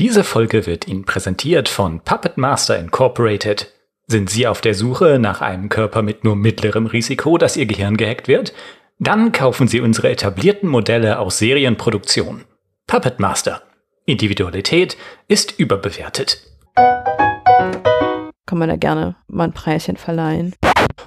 Diese Folge wird Ihnen präsentiert von Puppet Master Incorporated. Sind Sie auf der Suche nach einem Körper mit nur mittlerem Risiko, dass Ihr Gehirn gehackt wird? Dann kaufen Sie unsere etablierten Modelle aus Serienproduktion. Puppet Master. Individualität ist überbewertet. Kann man da gerne mal ein Preischen verleihen.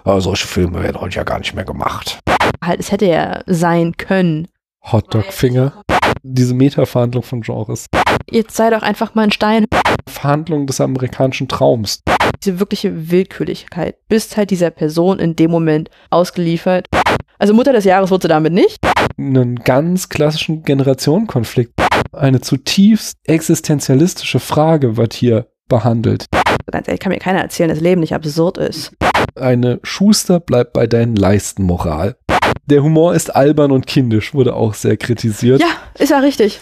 Aber solche Filme werden heute ja gar nicht mehr gemacht. Halt, es hätte ja sein können. Hotdog-Finger. Diese Meta-Verhandlung von Genres. Jetzt sei doch einfach mal ein Stein. Verhandlung des amerikanischen Traums. Diese wirkliche Willkürlichkeit. Bist halt dieser Person in dem Moment ausgeliefert. Also Mutter des Jahres wurde sie damit nicht. Einen ganz klassischen Generationenkonflikt. Eine zutiefst existenzialistische Frage wird hier behandelt. Ganz ehrlich, kann mir keiner erzählen, dass Leben nicht absurd ist. Eine Schuster bleibt bei deinen Leisten Moral. Der Humor ist albern und kindisch, wurde auch sehr kritisiert. Ja, ist ja richtig.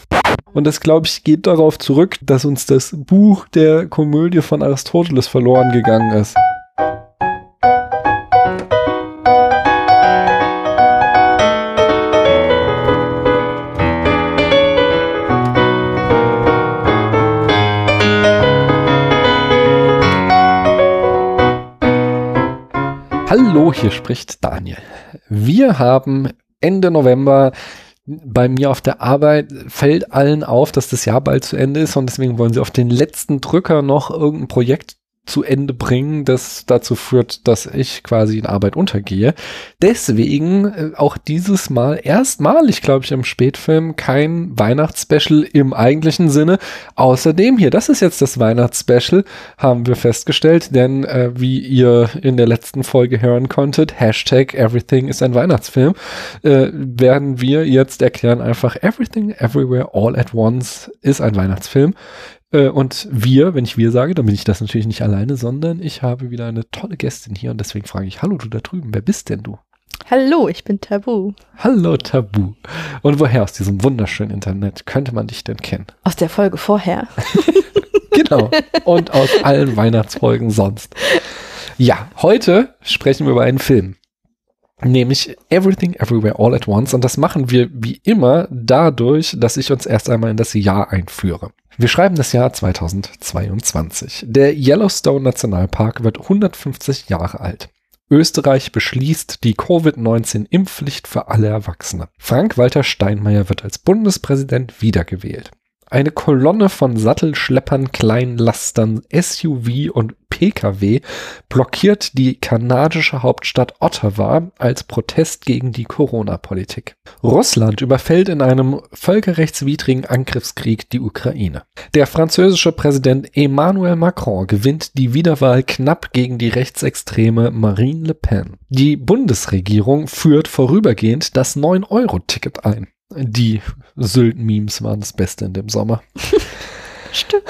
Und das, glaube ich, geht darauf zurück, dass uns das Buch der Komödie von Aristoteles verloren gegangen ist. Hallo, hier spricht Daniel. Wir haben Ende November bei mir auf der Arbeit fällt allen auf, dass das Jahr bald zu Ende ist und deswegen wollen sie auf den letzten Drücker noch irgendein Projekt zu Ende bringen, das dazu führt, dass ich quasi in Arbeit untergehe. Deswegen äh, auch dieses Mal erstmalig, glaube ich, im Spätfilm kein Weihnachtsspecial im eigentlichen Sinne. Außerdem hier, das ist jetzt das Weihnachtsspecial, haben wir festgestellt, denn äh, wie ihr in der letzten Folge hören konntet, Hashtag Everything ist ein Weihnachtsfilm, äh, werden wir jetzt erklären einfach Everything Everywhere All at Once ist ein Weihnachtsfilm. Äh, und wir, wenn ich wir sage, dann bin ich das natürlich nicht alleine, sondern ich habe wieder eine tolle Gästin hier und deswegen frage ich, hallo du da drüben, wer bist denn du? Hallo, ich bin Tabu. Hallo Tabu. Und woher aus diesem wunderschönen Internet könnte man dich denn kennen? Aus der Folge vorher. genau. Und aus allen Weihnachtsfolgen sonst. Ja, heute sprechen wir über einen Film. Nämlich Everything Everywhere All at Once. Und das machen wir wie immer dadurch, dass ich uns erst einmal in das Jahr einführe. Wir schreiben das Jahr 2022. Der Yellowstone Nationalpark wird 150 Jahre alt. Österreich beschließt die Covid-19-Impfpflicht für alle Erwachsene. Frank-Walter Steinmeier wird als Bundespräsident wiedergewählt. Eine Kolonne von Sattelschleppern, Kleinlastern, SUV und Pkw blockiert die kanadische Hauptstadt Ottawa als Protest gegen die Corona-Politik. Russland überfällt in einem völkerrechtswidrigen Angriffskrieg die Ukraine. Der französische Präsident Emmanuel Macron gewinnt die Wiederwahl knapp gegen die rechtsextreme Marine Le Pen. Die Bundesregierung führt vorübergehend das 9-Euro-Ticket ein. Die Sylt-Memes waren das Beste in dem Sommer. Stimmt.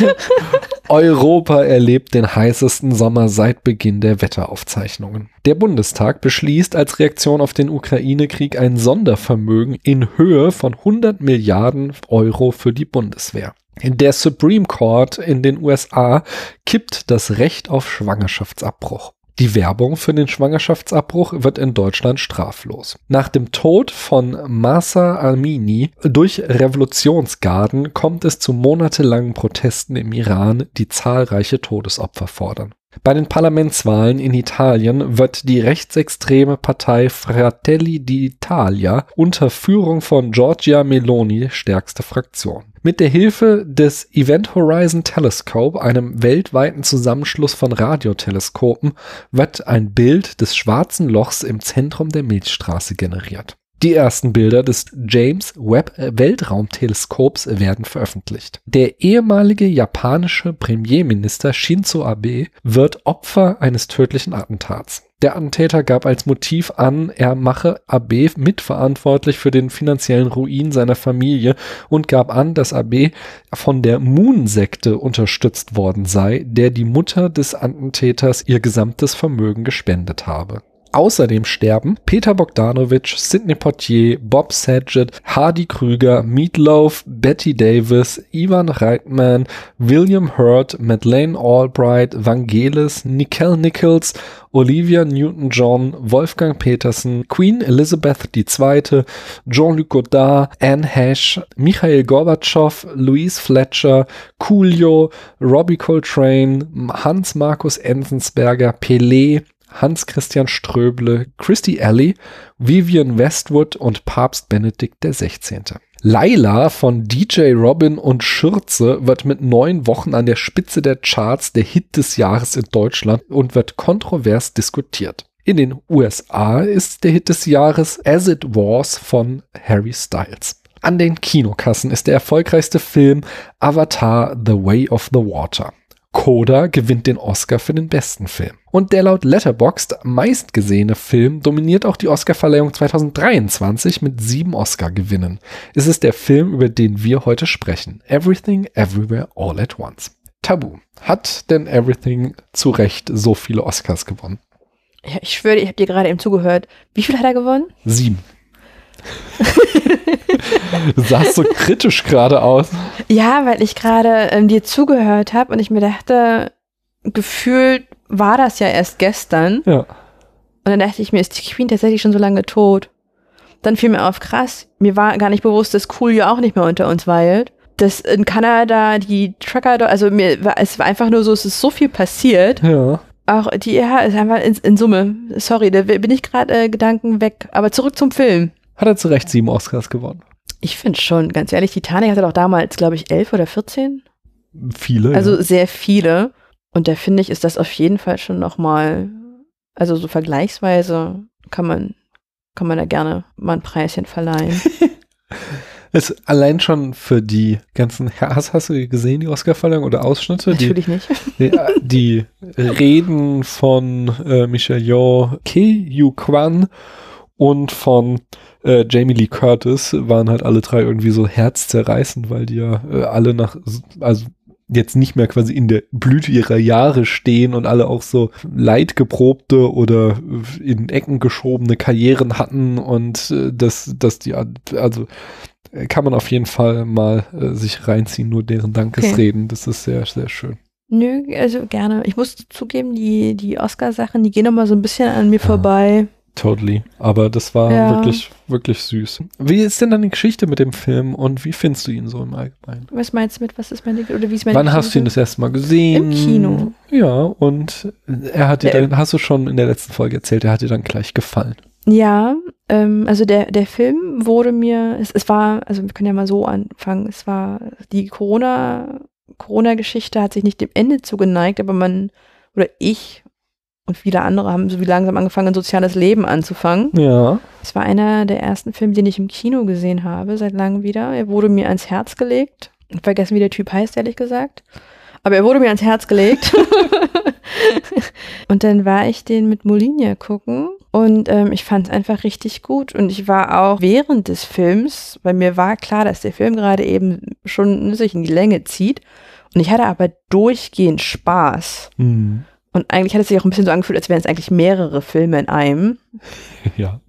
Europa erlebt den heißesten Sommer seit Beginn der Wetteraufzeichnungen. Der Bundestag beschließt als Reaktion auf den Ukraine-Krieg ein Sondervermögen in Höhe von 100 Milliarden Euro für die Bundeswehr. Der Supreme Court in den USA kippt das Recht auf Schwangerschaftsabbruch. Die Werbung für den Schwangerschaftsabbruch wird in Deutschland straflos. Nach dem Tod von Masa Amini durch Revolutionsgarden kommt es zu monatelangen Protesten im Iran, die zahlreiche Todesopfer fordern. Bei den Parlamentswahlen in Italien wird die rechtsextreme Partei Fratelli d'Italia unter Führung von Giorgia Meloni stärkste Fraktion. Mit der Hilfe des Event Horizon Telescope, einem weltweiten Zusammenschluss von Radioteleskopen, wird ein Bild des schwarzen Lochs im Zentrum der Milchstraße generiert. Die ersten Bilder des James Webb Weltraumteleskops werden veröffentlicht. Der ehemalige japanische Premierminister Shinzo Abe wird Opfer eines tödlichen Attentats. Der Attentäter gab als Motiv an, er mache Abe mitverantwortlich für den finanziellen Ruin seiner Familie und gab an, dass Abe von der Moon-Sekte unterstützt worden sei, der die Mutter des Attentäters ihr gesamtes Vermögen gespendet habe. Außerdem sterben Peter Bogdanovich, Sidney Poitier, Bob Saget, Hardy Krüger, Meatloaf, Betty Davis, Ivan Reitman, William Hurt, Madeleine Albright, Vangelis, Nicole Nichols, Olivia Newton-John, Wolfgang Petersen, Queen Elizabeth II., Jean-Luc Godard, Anne Hesh, Michael Gorbatschow, Louise Fletcher, Coolio, Robbie Coltrane, Hans Markus Enzensberger, Pelé, Hans-Christian Ströble, Christy Alley, Vivian Westwood und Papst Benedikt XVI. Laila von DJ Robin und Schürze wird mit neun Wochen an der Spitze der Charts der Hit des Jahres in Deutschland und wird kontrovers diskutiert. In den USA ist der Hit des Jahres As It Was von Harry Styles. An den Kinokassen ist der erfolgreichste Film Avatar The Way of the Water. Coda gewinnt den Oscar für den besten Film. Und der laut Letterboxd meistgesehene Film dominiert auch die Oscarverleihung 2023 mit sieben Oscar-Gewinnen. Es ist der Film, über den wir heute sprechen. Everything, Everywhere, All at Once. Tabu. Hat denn Everything zu Recht so viele Oscars gewonnen? Ja, ich schwöre, ich habe dir gerade eben zugehört. Wie viel hat er gewonnen? Sieben. Du sahst so kritisch gerade aus. Ja, weil ich gerade ähm, dir zugehört habe und ich mir dachte, gefühlt war das ja erst gestern. Ja. Und dann dachte ich mir, ist die Queen tatsächlich schon so lange tot? Dann fiel mir auf, krass, mir war gar nicht bewusst, dass Coolio auch nicht mehr unter uns weilt. Dass in Kanada die Trucker, also mir war, es war einfach nur so, es ist so viel passiert. Ja. Auch die EH ist einfach in, in Summe. Sorry, da bin ich gerade äh, Gedanken weg. Aber zurück zum Film. Hat er zu Recht sieben Oscars gewonnen. Ich finde schon, ganz ehrlich, Titanic hatte doch damals, glaube ich, elf oder 14. Viele. Also ja. sehr viele. Und da finde ich, ist das auf jeden Fall schon nochmal, also so vergleichsweise kann man, kann man da gerne mal ein Preischen verleihen. Es allein schon für die ganzen, hast, hast du gesehen, die Oscarverleihung oder Ausschnitte? Die, Natürlich nicht. die, die Reden von äh, Michelle Yeoh, Ke Yu Kwan und von äh, Jamie Lee Curtis waren halt alle drei irgendwie so herzzerreißend, weil die ja äh, alle nach, also jetzt nicht mehr quasi in der Blüte ihrer Jahre stehen und alle auch so leidgeprobte oder in Ecken geschobene Karrieren hatten und äh, dass, dass die, also kann man auf jeden Fall mal äh, sich reinziehen, nur deren Dankesreden. Okay. Das ist sehr, sehr schön. Nö, also gerne. Ich muss zugeben, die, die Oscar-Sachen, die gehen immer so ein bisschen an mir ja. vorbei. Totally. Aber das war ja. wirklich, wirklich süß. Wie ist denn dann die Geschichte mit dem Film und wie findest du ihn so im Allgemeinen? Was meinst du mit, was ist meine, oder wie ist meine Wann Geschichte? hast du ihn das erste Mal gesehen? Im Kino. Ja, und er hat dir äh, dann, hast du schon in der letzten Folge erzählt, er hat dir dann gleich gefallen. Ja, ähm, also der, der Film wurde mir, es, es war, also wir können ja mal so anfangen, es war die Corona, Corona-Geschichte hat sich nicht dem Ende zugeneigt, aber man, oder ich und viele andere haben so wie langsam angefangen, ein soziales Leben anzufangen. Ja. Es war einer der ersten Filme, den ich im Kino gesehen habe, seit langem wieder. Er wurde mir ans Herz gelegt. Ich vergessen, wie der Typ heißt, ehrlich gesagt. Aber er wurde mir ans Herz gelegt. und dann war ich den mit Molinia gucken und ähm, ich fand es einfach richtig gut. Und ich war auch während des Films, weil mir war klar, dass der Film gerade eben schon sich in die Länge zieht. Und ich hatte aber durchgehend Spaß. Mhm. Und eigentlich hat es sich auch ein bisschen so angefühlt, als wären es eigentlich mehrere Filme in einem. Ja.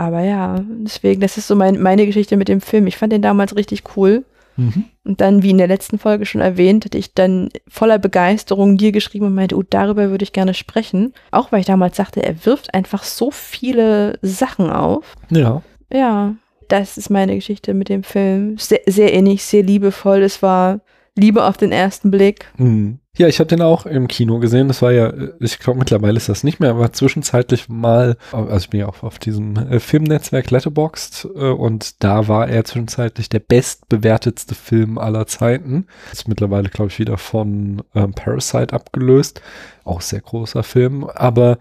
Aber ja, deswegen, das ist so mein, meine Geschichte mit dem Film. Ich fand den damals richtig cool. Mhm. Und dann, wie in der letzten Folge schon erwähnt, hatte ich dann voller Begeisterung dir geschrieben und meinte, oh, darüber würde ich gerne sprechen. Auch weil ich damals sagte, er wirft einfach so viele Sachen auf. Ja. Ja, das ist meine Geschichte mit dem Film. Sehr, sehr ähnlich, sehr liebevoll. Es war Liebe auf den ersten Blick. Mhm. Ja, ich habe den auch im Kino gesehen. Das war ja, ich glaube mittlerweile ist das nicht mehr, aber zwischenzeitlich mal, also ich bin ja auch auf diesem äh, Filmnetzwerk Letterboxd äh, und da war er zwischenzeitlich der bestbewertetste Film aller Zeiten. Ist mittlerweile, glaube ich, wieder von ähm, Parasite abgelöst. Auch sehr großer Film, aber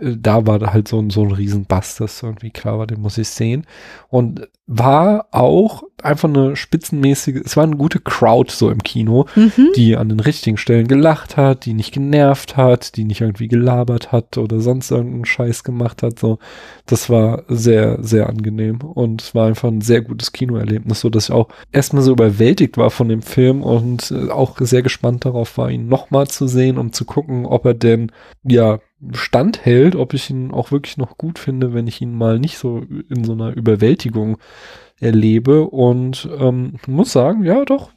da war halt so ein, so ein Riesenbass, das irgendwie klar war, den muss ich sehen. Und war auch einfach eine spitzenmäßige, es war eine gute Crowd so im Kino, Mhm. die an den richtigen Stellen gelacht hat, die nicht genervt hat, die nicht irgendwie gelabert hat oder sonst irgendeinen Scheiß gemacht hat. So, das war sehr, sehr angenehm und es war einfach ein sehr gutes Kinoerlebnis, so dass ich auch erstmal so überwältigt war von dem Film und äh, auch sehr gespannt darauf war, ihn nochmal zu sehen, um zu gucken, ob er denn, ja, standhält, ob ich ihn auch wirklich noch gut finde, wenn ich ihn mal nicht so in so einer Überwältigung erlebe. Und ähm, muss sagen, ja doch,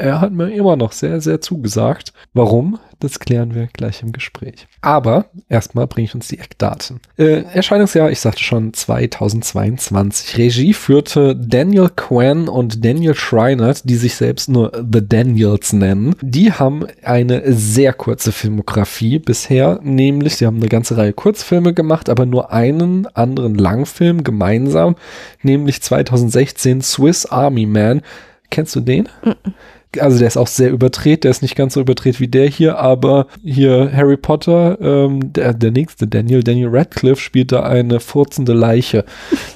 er hat mir immer noch sehr, sehr zugesagt. Warum? Das klären wir gleich im Gespräch. Aber erstmal bringe ich uns die Eckdaten. Äh, Erscheinungsjahr, ich sagte schon, 2022. Regie führte Daniel Quinn und Daniel Schreinert, die sich selbst nur The Daniels nennen. Die haben eine sehr kurze Filmografie bisher, nämlich sie haben eine ganze Reihe Kurzfilme gemacht, aber nur einen anderen Langfilm gemeinsam, nämlich 2016 Swiss Army Man. Kennst du den? Mm -mm also der ist auch sehr überdreht, der ist nicht ganz so überdreht wie der hier, aber hier Harry Potter, ähm, der, der nächste Daniel, Daniel Radcliffe spielt da eine furzende Leiche.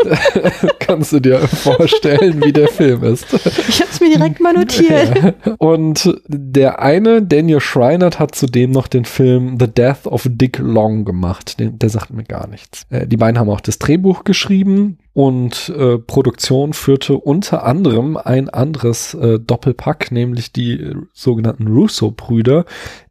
Kannst du dir vorstellen, wie der Film ist. Ich hab's mir direkt mal notiert. Ja. Und der eine, Daniel Schreinert, hat zudem noch den Film The Death of Dick Long gemacht. Den, der sagt mir gar nichts. Äh, die beiden haben auch das Drehbuch geschrieben und äh, Produktion führte unter anderem ein anderes äh, Doppelpack, nämlich die äh, sogenannten Russo-Brüder,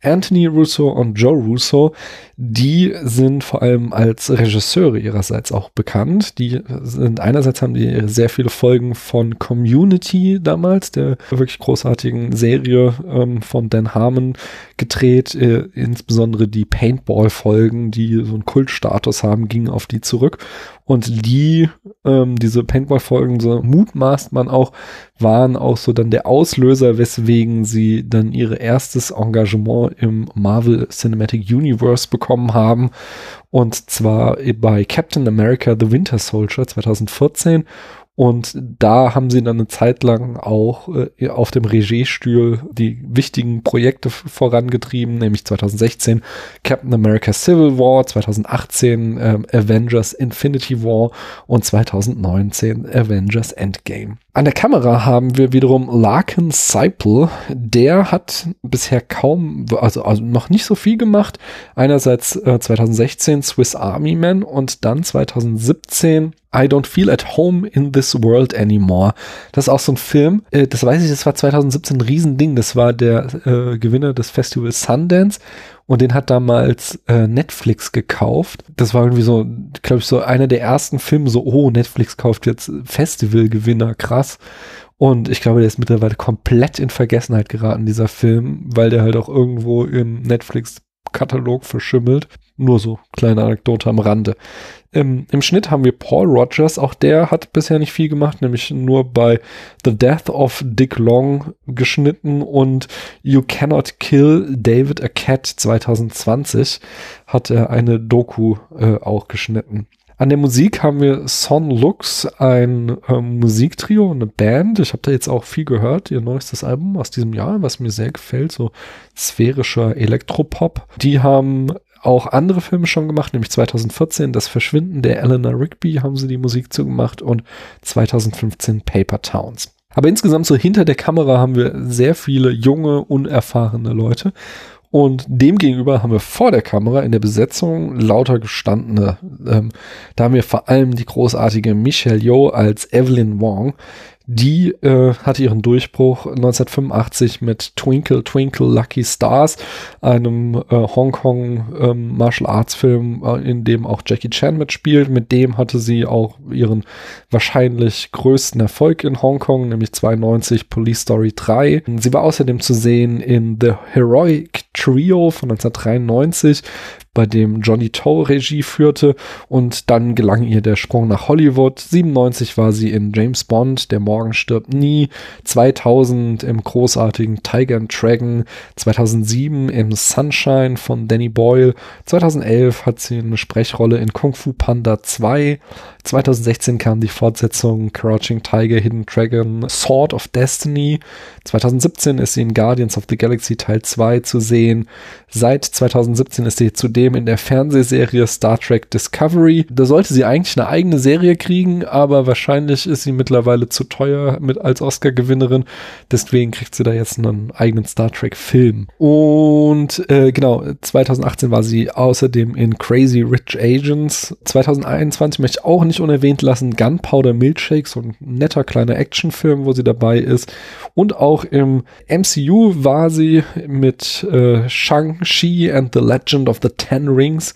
Anthony Russo und Joe Russo. Die sind vor allem als Regisseure ihrerseits auch bekannt. Die sind einerseits haben die sehr viele Folgen von Community damals, der wirklich großartigen Serie ähm, von Dan Harmon gedreht. Äh, insbesondere die Paintball-Folgen, die so einen Kultstatus haben, gingen auf die zurück. Und die, ähm, diese Paintball-Folgen, so mutmaßt man auch, waren auch so dann der Auslöser, weswegen sie dann ihre erstes Engagement im Marvel Cinematic Universe bekommen haben. Und zwar bei Captain America The Winter Soldier 2014 und da haben sie dann eine Zeit lang auch äh, auf dem Regiestuhl die wichtigen Projekte vorangetrieben, nämlich 2016 Captain America Civil War, 2018 ähm, Avengers Infinity War und 2019 Avengers Endgame. An der Kamera haben wir wiederum Larkin Seipel. Der hat bisher kaum, also, also noch nicht so viel gemacht. Einerseits äh, 2016 Swiss Army Man und dann 2017 I Don't Feel at Home in This World Anymore. Das ist auch so ein Film, äh, das weiß ich, das war 2017 ein Riesending. Das war der äh, Gewinner des Festivals Sundance und den hat damals äh, Netflix gekauft. Das war irgendwie so, glaube ich, so einer der ersten Filme, so, oh, Netflix kauft jetzt Festivalgewinner, krass. Und ich glaube, der ist mittlerweile komplett in Vergessenheit geraten, dieser Film, weil der halt auch irgendwo im Netflix-Katalog verschimmelt. Nur so kleine Anekdote am Rande. Im, Im Schnitt haben wir Paul Rogers, auch der hat bisher nicht viel gemacht, nämlich nur bei The Death of Dick Long geschnitten und You Cannot Kill David a Cat 2020 hat er eine Doku äh, auch geschnitten. An der Musik haben wir Son Lux, ein ähm, Musiktrio, eine Band. Ich habe da jetzt auch viel gehört, ihr neuestes Album aus diesem Jahr, was mir sehr gefällt, so sphärischer Elektropop. Die haben auch andere Filme schon gemacht, nämlich 2014 Das Verschwinden der Eleanor Rigby haben sie die Musik zugemacht und 2015 Paper Towns. Aber insgesamt so hinter der Kamera haben wir sehr viele junge, unerfahrene Leute. Und demgegenüber haben wir vor der Kamera in der Besetzung lauter gestandene. Ähm, da haben wir vor allem die großartige Michelle Yeoh als Evelyn Wong, die äh, hatte ihren Durchbruch 1985 mit Twinkle Twinkle Lucky Stars, einem äh, Hongkong ähm, Martial Arts Film, äh, in dem auch Jackie Chan mitspielt. Mit dem hatte sie auch ihren wahrscheinlich größten Erfolg in Hongkong, nämlich 92 Police Story 3. Sie war außerdem zu sehen in The Heroic Trio von 1993 bei dem Johnny Toe Regie führte und dann gelang ihr der Sprung nach Hollywood. 97 war sie in James Bond, Der Morgen stirbt nie, 2000 im großartigen Tiger and Dragon, 2007 im Sunshine von Danny Boyle, 2011 hat sie eine Sprechrolle in Kung Fu Panda 2, 2016 kam die Fortsetzung Crouching Tiger, Hidden Dragon, Sword of Destiny. 2017 ist sie in Guardians of the Galaxy Teil 2 zu sehen. Seit 2017 ist sie zudem in der Fernsehserie Star Trek Discovery. Da sollte sie eigentlich eine eigene Serie kriegen, aber wahrscheinlich ist sie mittlerweile zu teuer mit als Oscar-Gewinnerin. Deswegen kriegt sie da jetzt einen eigenen Star Trek-Film. Und äh, genau, 2018 war sie außerdem in Crazy Rich Agents. 2021 möchte ich auch nicht nicht unerwähnt lassen Gunpowder Milkshake, so ein netter kleiner Actionfilm, wo sie dabei ist. Und auch im MCU war sie mit äh, Shang-Chi and the Legend of the Ten Rings.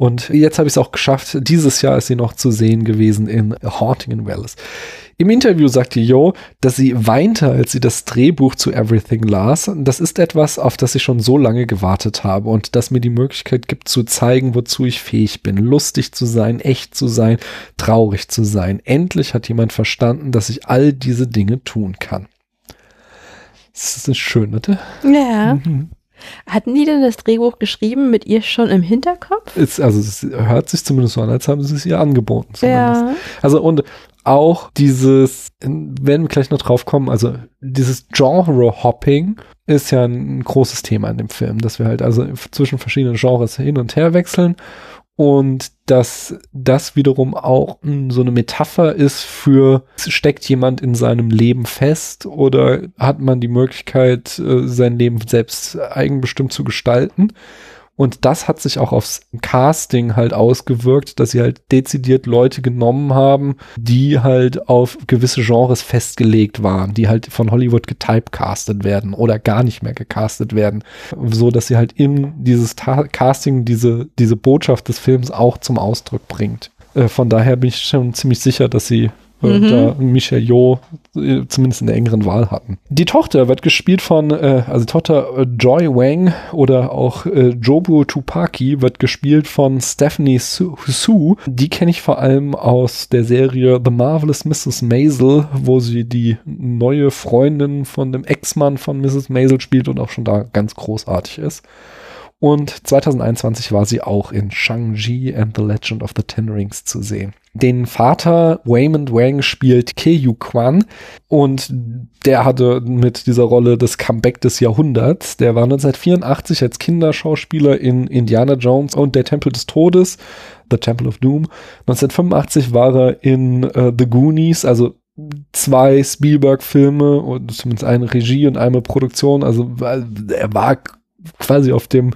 Und jetzt habe ich es auch geschafft. Dieses Jahr ist sie noch zu sehen gewesen in Haunting in Welles. Im Interview sagte Yo, dass sie weinte, als sie das Drehbuch zu Everything las. Das ist etwas, auf das ich schon so lange gewartet habe und das mir die Möglichkeit gibt zu zeigen, wozu ich fähig bin. Lustig zu sein, echt zu sein, traurig zu sein. Endlich hat jemand verstanden, dass ich all diese Dinge tun kann. Das ist schön, oder? Ja. Mhm. Hatten die denn das Drehbuch geschrieben mit ihr schon im Hinterkopf? Ist, also es hört sich zumindest so an, als haben sie es ihr angeboten. Zumindest. Ja. Also und auch dieses, werden wir gleich noch drauf kommen, also dieses Genre-Hopping ist ja ein großes Thema in dem Film, dass wir halt also zwischen verschiedenen Genres hin und her wechseln und dass das wiederum auch so eine Metapher ist für, steckt jemand in seinem Leben fest oder hat man die Möglichkeit, äh, sein Leben selbst eigenbestimmt zu gestalten? Und das hat sich auch aufs Casting halt ausgewirkt, dass sie halt dezidiert Leute genommen haben, die halt auf gewisse Genres festgelegt waren, die halt von Hollywood getypecastet werden oder gar nicht mehr gecastet werden, so dass sie halt in dieses Ta Casting diese, diese Botschaft des Films auch zum Ausdruck bringt. Äh, von daher bin ich schon ziemlich sicher, dass sie mhm. da Michelle Yeoh äh, zumindest in der engeren Wahl hatten. Die Tochter wird gespielt von, äh, also Tochter äh, Joy Wang oder auch äh, Jobu Tupaki wird gespielt von Stephanie Su. Su. Die kenne ich vor allem aus der Serie The Marvelous Mrs. Maisel, wo sie die neue Freundin von dem Ex-Mann von Mrs. Maisel spielt und auch schon da ganz großartig ist. Und 2021 war sie auch in Shang-Chi and the Legend of the Ten Rings zu sehen. Den Vater Waymond Wang spielt Ke-Yu Kwan und der hatte mit dieser Rolle das Comeback des Jahrhunderts. Der war 1984 als Kinderschauspieler in Indiana Jones und der Tempel des Todes, The Temple of Doom. 1985 war er in uh, The Goonies, also zwei Spielberg-Filme und zumindest eine Regie und eine Produktion. Also er war quasi auf dem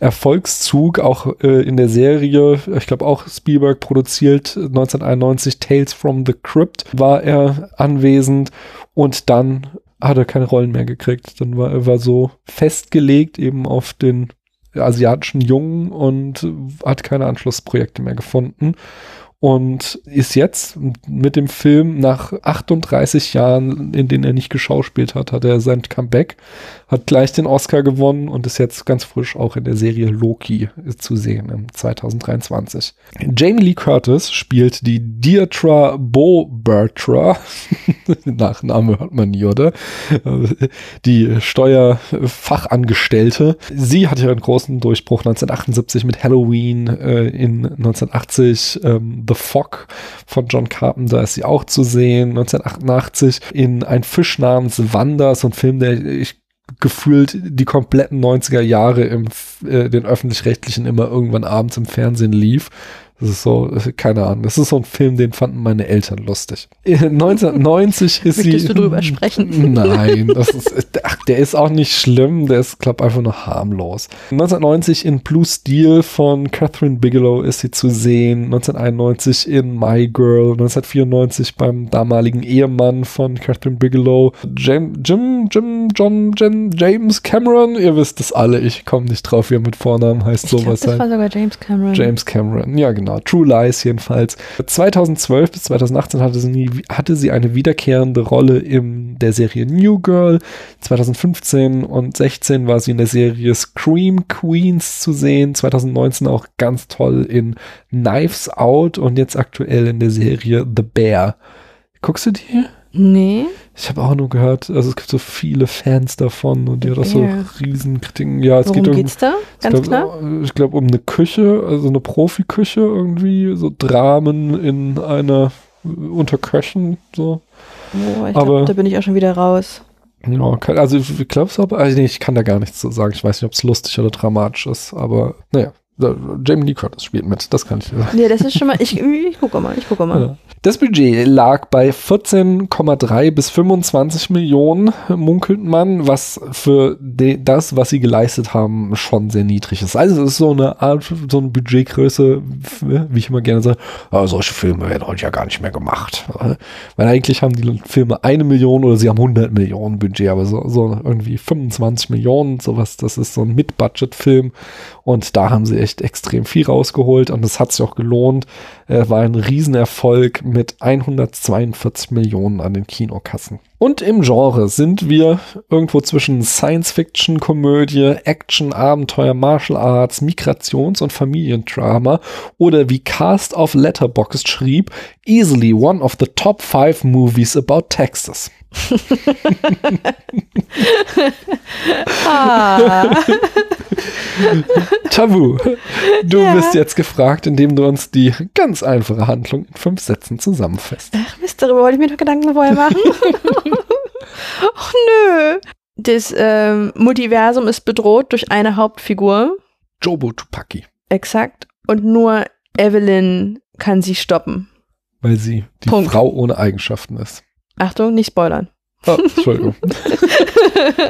Erfolgszug, auch äh, in der Serie, ich glaube auch Spielberg produziert 1991 Tales from the Crypt, war er anwesend und dann hat er keine Rollen mehr gekriegt. Dann war er war so festgelegt eben auf den asiatischen Jungen und hat keine Anschlussprojekte mehr gefunden und ist jetzt mit dem Film nach 38 Jahren, in denen er nicht geschauspielt hat, hat er sein Comeback, hat gleich den Oscar gewonnen und ist jetzt ganz frisch auch in der Serie Loki zu sehen im 2023. Jamie Lee Curtis spielt die Deirdre Bo Bertra, Nachname hört man nie, oder? Die Steuerfachangestellte. Sie hatte ihren großen Durchbruch 1978 mit Halloween, äh, in 1980 ähm, The Fog von John Carpenter ist sie auch zu sehen. 1988 in Ein Fisch namens Wanda, so ein Film, der ich gefühlt die kompletten 90er Jahre im äh, den öffentlich-rechtlichen immer irgendwann abends im Fernsehen lief. Das ist so, keine Ahnung. Das ist so ein Film, den fanden meine Eltern lustig. 1990 ist sie. Möchtest du drüber sprechen? Nein, das ist, ach, der ist auch nicht schlimm. Der ist, glaube einfach nur harmlos. 1990 in Blue Steel von Catherine Bigelow ist sie zu sehen. 1991 in My Girl. 1994 beim damaligen Ehemann von Catherine Bigelow. Jim, Jim, Jim, John, Jen, James Cameron. Ihr wisst es alle. Ich komme nicht drauf, wie er mit Vornamen heißt. Ich sowas glaub, das halt. war sogar James Cameron. James Cameron. Ja, genau. True Lies jedenfalls. 2012 bis 2018 hatte sie, nie, hatte sie eine wiederkehrende Rolle in der Serie New Girl. 2015 und 16 war sie in der Serie Scream Queens zu sehen. 2019 auch ganz toll in Knives Out und jetzt aktuell in der Serie The Bear. Guckst du die? Nee. Ich habe auch nur gehört, also es gibt so viele Fans davon und die hat auch so Riesenkritiken. Ja, es Worum geht um, geht's da? Ganz glaub, klar? Ich glaube um eine Küche, also eine Profiküche irgendwie, so Dramen in einer unter Köchen, so. Oh, ich glaube, da bin ich auch schon wieder raus. Ja, also ich glaube es aber, also ich kann da gar nichts zu sagen. Ich weiß nicht, ob es lustig oder dramatisch ist, aber naja, Jamie Lee Curtis spielt mit, das kann ich dir sagen. Nee, das ist schon mal, ich, ich gucke mal, ich gucke mal. Ja. Das Budget lag bei 14,3 bis 25 Millionen, munkelt man, was für das, was sie geleistet haben, schon sehr niedrig ist. Also es ist so eine Art, so eine Budgetgröße, wie ich immer gerne sage, oh, solche Filme werden heute ja gar nicht mehr gemacht. Weil eigentlich haben die Filme eine Million oder sie haben 100 Millionen Budget, aber so, so irgendwie 25 Millionen, sowas, das ist so ein Mid-Budget-Film und da haben sie echt extrem viel rausgeholt und es hat sich auch gelohnt. Er war ein Riesenerfolg mit 142 Millionen an den Kinokassen. Und im Genre sind wir irgendwo zwischen Science-Fiction, Komödie, Action, Abenteuer, Martial Arts, Migrations- und Familiendrama oder wie Cast of Letterboxd schrieb, easily one of the top five movies about Texas. Ah. Tabu, du Ja. bist jetzt gefragt, indem du uns die ganz einfache Handlung in fünf Sätzen zusammenfasst. Ach Mist, darüber wollte ich mir noch Gedanken vorher machen. Ach nö. Das ähm, Multiversum ist bedroht durch eine Hauptfigur. Jobo Tupaki, Exakt. Und nur Evelyn kann sie stoppen. weil sie die Punkt. Frau ohne Eigenschaften ist. Achtung, nicht spoilern. Oh, Entschuldigung.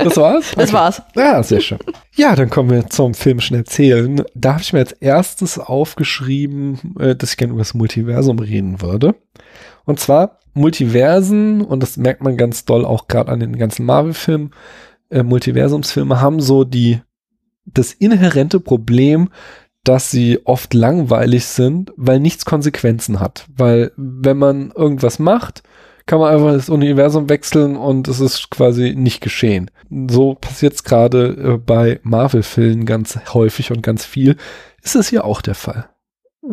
das war's? Das Okay. war's. Ja, sehr schön. Ja, dann kommen wir zum filmischen Erzählen. Da habe ich mir als erstes aufgeschrieben, äh, dass ich gerne über das Multiversum reden würde. Und zwar Multiversen, und das merkt man ganz doll auch gerade an den ganzen Marvel-Filmen, äh, Multiversumsfilme haben so die, das inhärente Problem, dass sie oft langweilig sind, weil nichts Konsequenzen hat. Weil wenn man irgendwas macht, kann man einfach das Universum wechseln und es ist quasi nicht geschehen. So passiert es gerade äh, bei Marvel-Filmen ganz häufig und ganz viel. Ist es hier auch der Fall?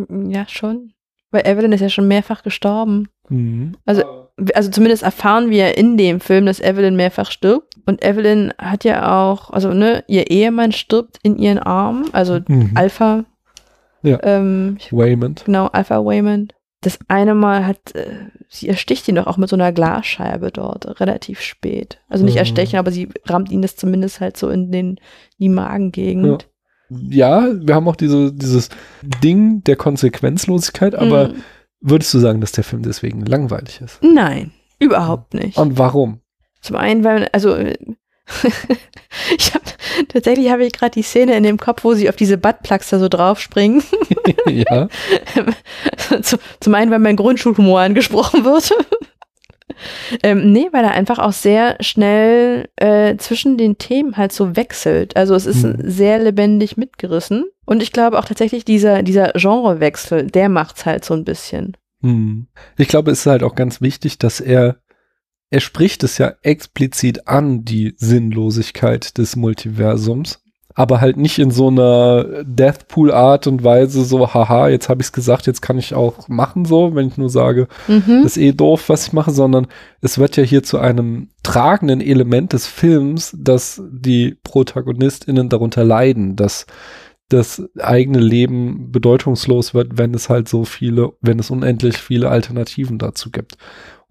Ja, schon. Weil Evelyn ist ja schon mehrfach gestorben. Mhm. Also, also zumindest erfahren wir in dem Film, dass Evelyn mehrfach stirbt. Und Evelyn hat ja auch, also ne, ihr Ehemann stirbt in ihren Armen. Also Mhm. Alpha. Ja. Ähm, Waymond. genau, Alpha Waymond. Das eine Mal hat, äh, sie ersticht ihn doch auch mit so einer Glasscheibe dort, relativ spät. Also nicht Mhm. erstechen, aber sie rammt ihn das zumindest halt so in den, die Magengegend. Ja, wir haben auch diese, dieses Ding der Konsequenzlosigkeit, aber Mhm. würdest du sagen, dass der Film deswegen langweilig ist? Nein, überhaupt nicht. Und warum? Zum einen, weil, also, äh, ich hab, tatsächlich habe ich gerade die Szene in dem Kopf, wo sie auf diese Buttplugs da so draufspringen. ja. Zu- Zum einen, weil mein Grundschulhumor angesprochen wird. ähm, nee, weil er einfach auch sehr schnell äh, zwischen den Themen halt so wechselt. Also es ist Hm. sehr lebendig mitgerissen. Und ich glaube auch tatsächlich dieser, dieser Genrewechsel, der macht's halt so ein bisschen. Hm. Ich glaube, es ist halt auch ganz wichtig, dass er, er spricht es ja explizit an, die Sinnlosigkeit des Multiversums, aber halt nicht in so einer Deathpool-Art und Weise, so, haha, jetzt habe ich es gesagt, jetzt kann ich auch machen, so, wenn ich nur sage, Mhm. das ist eh doof, was ich mache, sondern es wird ja hier zu einem tragenden Element des Films, dass die ProtagonistInnen darunter leiden, dass das eigene Leben bedeutungslos wird, wenn es halt so viele, wenn es unendlich viele Alternativen dazu gibt.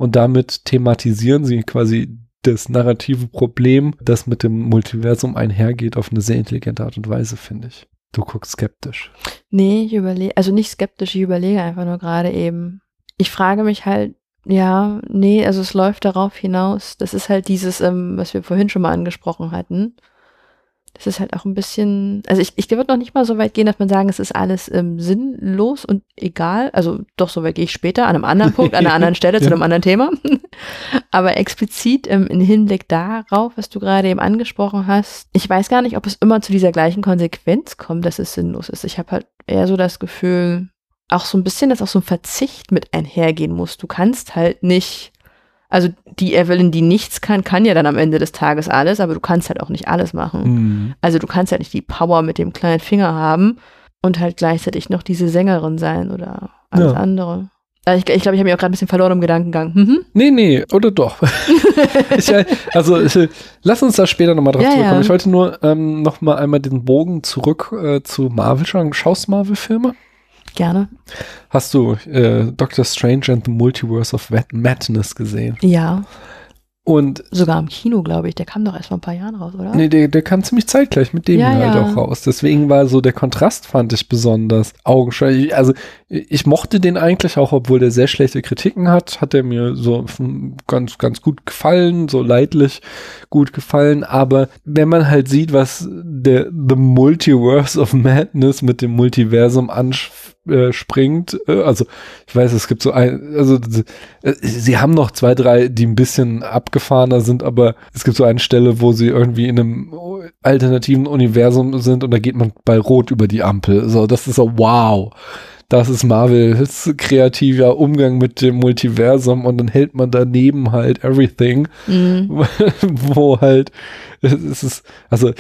Und damit thematisieren sie quasi das narrative Problem, das mit dem Multiversum einhergeht, auf eine sehr intelligente Art und Weise, finde ich. Du guckst skeptisch. Nee, ich überlege, also nicht skeptisch, ich überlege einfach nur gerade eben. Ich frage mich halt, ja, nee, also es läuft darauf hinaus. Das ist halt dieses, ähm, was wir vorhin schon mal angesprochen hatten. Das ist halt auch ein bisschen, also ich, ich würde noch nicht mal so weit gehen, dass man sagen, es ist alles ähm, sinnlos und egal. Also doch, so weit gehe ich später, an einem anderen Punkt, an einer anderen Stelle, zu Ja. einem anderen Thema. Aber explizit ähm, im Hinblick darauf, was du gerade eben angesprochen hast, ich weiß gar nicht, ob es immer zu dieser gleichen Konsequenz kommt, dass es sinnlos ist. Ich habe halt eher so das Gefühl, auch so ein bisschen, dass auch so ein Verzicht mit einhergehen muss. Du kannst halt nicht, also die Evelyn, die nichts kann, kann ja dann am Ende des Tages alles, aber du kannst halt auch nicht alles machen. Hm. Also du kannst halt nicht die Power mit dem kleinen Finger haben und halt gleichzeitig noch diese Sängerin sein oder alles Ja. andere. Also ich glaube, ich, glaub, ich habe mich auch gerade ein bisschen verloren im Gedankengang. Mhm. Nee, nee, oder doch. ich, also, äh, lass uns da später nochmal drauf Ja, zurückkommen. ja. Ich wollte nur ähm, nochmal einmal den Bogen zurück äh, zu Marvel schauen. Schaust Marvel-Filme? Gerne. Hast du äh, Doctor Strange and the Multiverse of Mad- Madness gesehen? Ja, Und sogar im Kino, glaube ich. Der kam doch erst vor ein paar Jahren raus, oder? nee, der, der kam ziemlich zeitgleich mit dem Ja, halt ja. auch raus. Deswegen war so der Kontrast, fand ich besonders augenscheinlich. Also ich mochte den eigentlich auch, obwohl der sehr schlechte Kritiken hat, hat er mir so ganz, ganz gut gefallen, so leidlich gut gefallen. Aber wenn man halt sieht, was der The Multiverse of Madness mit dem Multiversum anspringt, äh, also ich weiß, es gibt so ein, also äh, sie haben noch zwei, drei, die ein bisschen abgefahrener sind, aber es gibt so eine Stelle, wo sie irgendwie in einem alternativen Universum sind und da geht man bei Rot über die Ampel. So, das ist so, wow. Das ist Marvels kreativer Umgang mit dem Multiversum und dann hält man daneben halt Everything, Mhm. wo halt, es ist, also,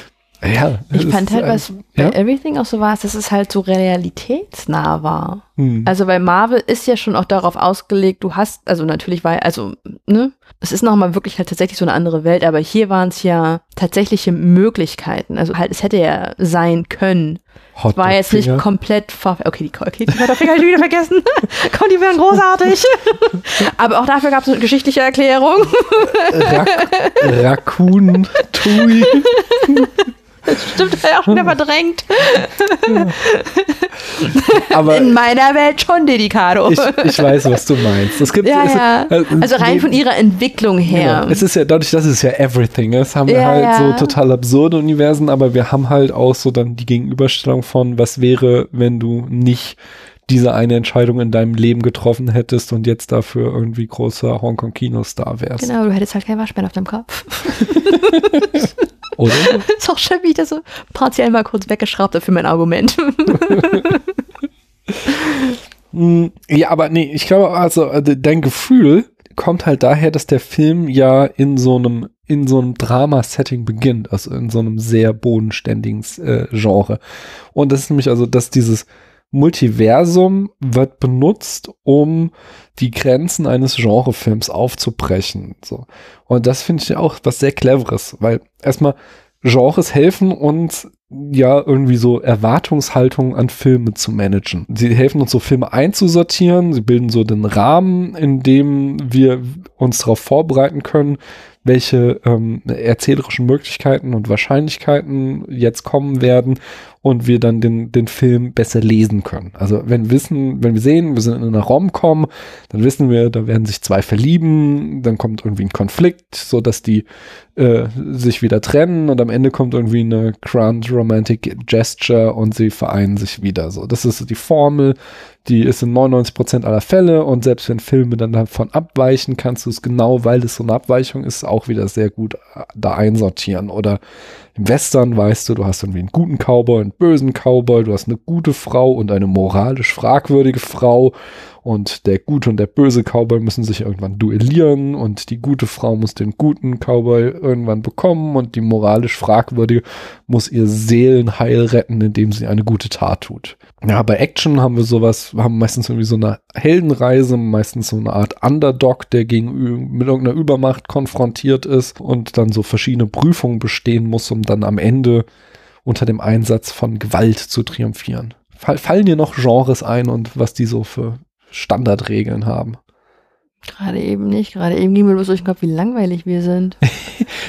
ja. Ich fand halt, ein- was ja? bei Everything auch so war, ist, dass es halt so realitätsnah war. Hm. Also weil Marvel ist ja schon auch darauf ausgelegt, du hast, also natürlich war, also, ne, es ist nochmal wirklich halt tatsächlich so eine andere Welt, aber hier waren es ja tatsächliche Möglichkeiten. Also halt, es hätte ja sein können. Hot War jetzt nicht Finger. komplett ver Okay, die, okay, die Hotdog-Finger hab ich wieder vergessen. Komm, die wären großartig. aber auch dafür gab es eine geschichtliche Erklärung. Rak Raccoon Tui. Stimmt, war ja auch schon wieder verdrängt. Aber In meiner Welt schon Dedicado. ich, ich weiß, was du meinst. Es gibt, ja, es, ja. äh, Also rein die- von ihrer Entwicklung her. Genau. Es ist ja dadurch, dass es ja Everything ist, haben wir Ja, halt ja. so total absurde Universen, aber wir haben halt auch so dann die Gegenüberstellung von, was wäre, wenn du nicht diese eine Entscheidung in deinem Leben getroffen hättest und jetzt dafür irgendwie großer Hongkong-Kinostar wärst. Genau, du hättest halt kein Waschbein auf deinem Kopf. Oder? ist auch schön, wie ich das so partiell mal kurz weggeschraubt habe für mein Argument. Mm, Ja, aber nee, ich glaube, also äh, dein Gefühl kommt halt daher, dass der Film ja in so einem in so einem Drama-Setting beginnt, also in so einem sehr bodenständigen äh, Genre. Und das ist nämlich also, dass dieses Multiversum wird benutzt, um die Grenzen eines Genrefilms aufzubrechen. So. Und das finde ich auch was sehr Cleveres, weil erstmal Genres helfen uns ja irgendwie so Erwartungshaltung an Filme zu managen. Sie helfen uns so Filme einzusortieren, sie bilden so den Rahmen, in dem wir uns darauf vorbereiten können, welche ähm, erzählerischen Möglichkeiten und Wahrscheinlichkeiten jetzt kommen werden und wir dann den, den Film besser lesen können. Also wenn wissen, wenn wir sehen, wir sind in einer Rom-Com, dann wissen wir, da werden sich zwei verlieben, dann kommt irgendwie ein Konflikt, so dass die äh, sich wieder trennen und am Ende kommt irgendwie eine grand romantic gesture und sie vereinen sich wieder. So, das ist die Formel, die ist in 99% aller Fälle und selbst wenn Filme dann davon abweichen, kannst du es genau, weil es so eine Abweichung ist, auch wieder sehr gut äh, da einsortieren. Oder im Western weißt du, du hast irgendwie einen guten Cowboy, einen bösen Cowboy, du hast eine gute Frau und eine moralisch fragwürdige Frau und der gute und der böse Cowboy müssen sich irgendwann duellieren und die gute Frau muss den guten Cowboy irgendwann bekommen und die moralisch fragwürdige muss ihr Seelenheil retten, indem sie eine gute Tat tut. Ja, bei Action haben wir sowas, wir haben meistens irgendwie so eine Heldenreise, meistens so eine Art Underdog, der gegen mit irgendeiner Übermacht konfrontiert ist und dann so verschiedene Prüfungen bestehen muss, um dann am Ende unter dem Einsatz von Gewalt zu triumphieren. Fall, fallen dir noch Genres ein und was die so für Standardregeln haben? gerade eben nicht. Gerade eben ging mir bloß durch den Kopf, wie langweilig wir sind.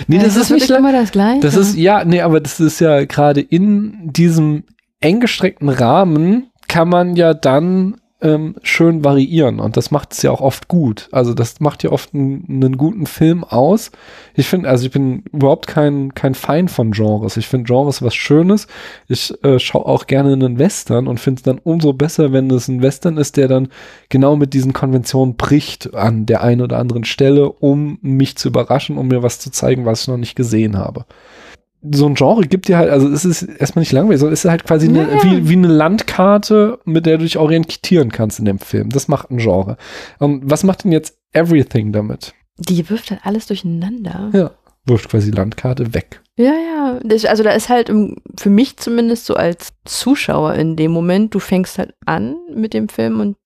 Nee, Ja, das es ist nicht immer das Gleiche. Das ist, ja, nee, aber das ist ja gerade in diesem eng gestreckten Rahmen kann man ja dann ähm, schön variieren und das macht es ja auch oft gut. Also das macht ja oft einen, guten Film aus. Ich finde, also ich bin überhaupt kein, kein Feind von Genres. Ich finde Genres was Schönes. Ich äh, schaue auch gerne einen Western und finde es dann umso besser, wenn es ein Western ist, der dann genau mit diesen Konventionen bricht an der einen oder anderen Stelle, um mich zu überraschen, um mir was zu zeigen, was ich noch nicht gesehen habe so ein Genre gibt dir halt, also es ist erstmal nicht langweilig, sondern es ist halt quasi eine, Ja, ja. wie, wie eine Landkarte, mit der du dich orientieren kannst in dem Film. Das macht ein Genre. Und was macht denn jetzt Everything damit? Die wirft halt alles durcheinander. Ja. Wirft quasi Landkarte weg. Ja, ja. Das, also da ist halt für mich zumindest so als Zuschauer in dem Moment, du fängst halt an mit dem Film und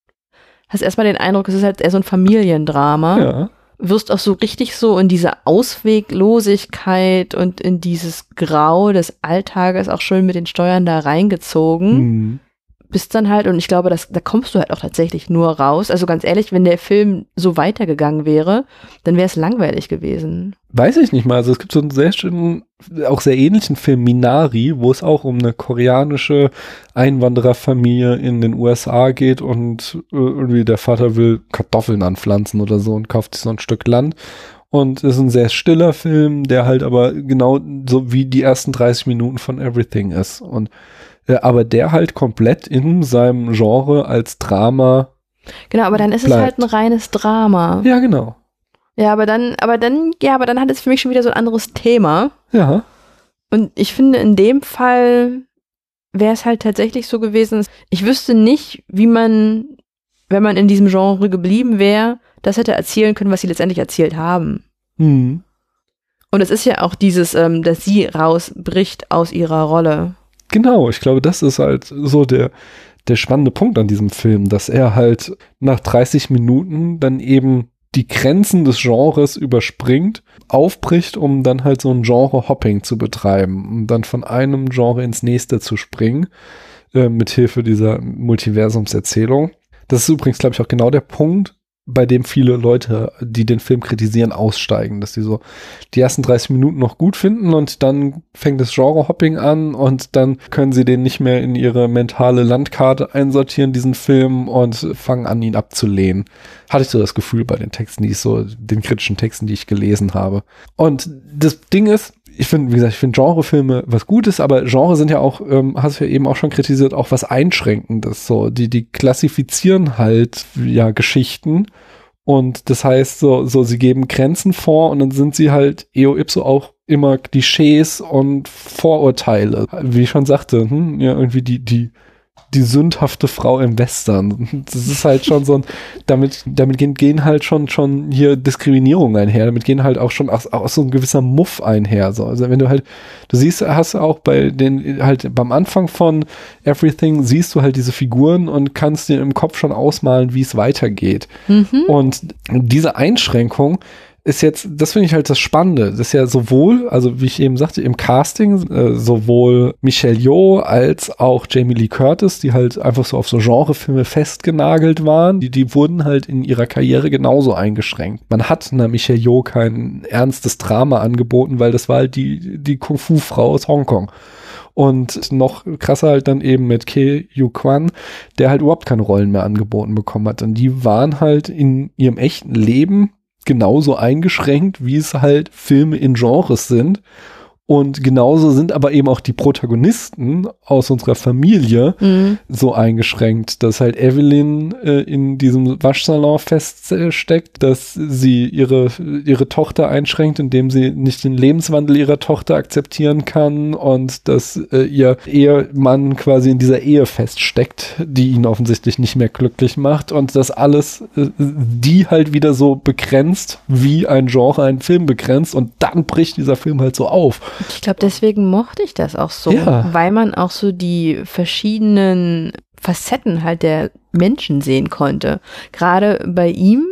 hast erstmal den Eindruck, es ist halt eher so ein Familiendrama. Ja. Wirst auch so richtig so in diese Ausweglosigkeit und in dieses Grau des Alltages auch schön mit den Steuern da reingezogen. Hm. Bist dann halt, und ich glaube, das, da kommst du halt auch tatsächlich nur raus. Also ganz ehrlich, wenn der Film so weitergegangen wäre, dann wäre es langweilig gewesen. Weiß ich nicht mal. Also es gibt so einen sehr schönen, auch sehr ähnlichen Film Minari, wo es auch um eine koreanische Einwandererfamilie in den USA geht und äh, irgendwie der Vater will Kartoffeln anpflanzen oder so und kauft sich so ein Stück Land. Und es ist ein sehr stiller Film, der halt aber genau so wie die ersten 30 Minuten von Everything ist. Und äh, aber der halt komplett in seinem Genre als Drama. Genau, aber dann ist es Bleibt. halt ein reines Drama. Ja, genau. Ja, aber dann, aber dann, ja, aber dann hat es für mich schon wieder so ein anderes Thema. Ja. Und ich finde, in dem Fall wäre es halt tatsächlich so gewesen, ich wüsste nicht, wie man, wenn man in diesem Genre geblieben wäre, das hätte erzählen können, was sie letztendlich erzählt haben. Mhm. Und es ist ja auch dieses, ähm, dass sie rausbricht aus ihrer Rolle. Genau, ich glaube, das ist halt so der, der spannende Punkt an diesem Film, dass er halt nach 30 Minuten dann eben die Grenzen des Genres überspringt, aufbricht, um dann halt so ein Genre-Hopping zu betreiben, um dann von einem Genre ins nächste zu springen, äh, mit Hilfe dieser Multiversumserzählung. Das ist übrigens, glaube ich, auch genau der Punkt, bei dem viele Leute, die den Film kritisieren, aussteigen, dass sie so die ersten 30 Minuten noch gut finden und dann fängt das Genre-Hopping an und dann können sie den nicht mehr in ihre mentale Landkarte einsortieren, diesen Film, und fangen an, ihn abzulehnen. Hatte ich so das Gefühl bei den Texten, die ich so, den kritischen Texten, die ich gelesen habe. Und das Ding ist, ich finde, wie gesagt, ich finde Genrefilme was Gutes, aber Genre sind ja auch, ähm, hast du ja eben auch schon kritisiert, auch was Einschränkendes. So, die, die klassifizieren halt ja Geschichten und das heißt, so, so, sie geben Grenzen vor und dann sind sie halt eo ipso auch immer Klischees und Vorurteile. Wie ich schon sagte, hm, ja, irgendwie die, die die sündhafte Frau im Western. Das ist halt schon so ein, damit, damit gehen, gehen halt schon, schon hier Diskriminierungen einher, damit gehen halt auch schon auch, auch so ein gewisser Muff einher. So. Also wenn du halt, du siehst, hast du auch bei den, halt beim Anfang von Everything siehst du halt diese Figuren und kannst dir im Kopf schon ausmalen, wie es weitergeht. Mhm. Und diese Einschränkung, ist jetzt, das finde ich halt das Spannende. Das ist ja sowohl, also wie ich eben sagte, im Casting, äh, sowohl Michelle Yeoh als auch Jamie Lee Curtis, die halt einfach so auf so Genrefilme festgenagelt waren, die, die wurden halt in ihrer Karriere genauso eingeschränkt. Man hat einer Michelle Yeoh kein ernstes Drama angeboten, weil das war halt die, die Kung-Fu-Frau aus Hongkong. Und noch krasser halt dann eben mit Ke Yu Kwan, der halt überhaupt keine Rollen mehr angeboten bekommen hat. Und die waren halt in ihrem echten Leben genauso eingeschränkt, wie es halt Filme in Genres sind. Und genauso sind aber eben auch die Protagonisten aus unserer Familie mhm. so eingeschränkt, dass halt Evelyn äh, in diesem Waschsalon feststeckt, dass sie ihre, ihre Tochter einschränkt, indem sie nicht den Lebenswandel ihrer Tochter akzeptieren kann und dass äh, ihr Ehemann quasi in dieser Ehe feststeckt, die ihn offensichtlich nicht mehr glücklich macht und das alles äh, die halt wieder so begrenzt, wie ein Genre einen Film begrenzt und dann bricht dieser Film halt so auf. Ich glaube, deswegen mochte ich das auch so, ja. weil man auch so die verschiedenen Facetten halt der Menschen sehen konnte. Gerade bei ihm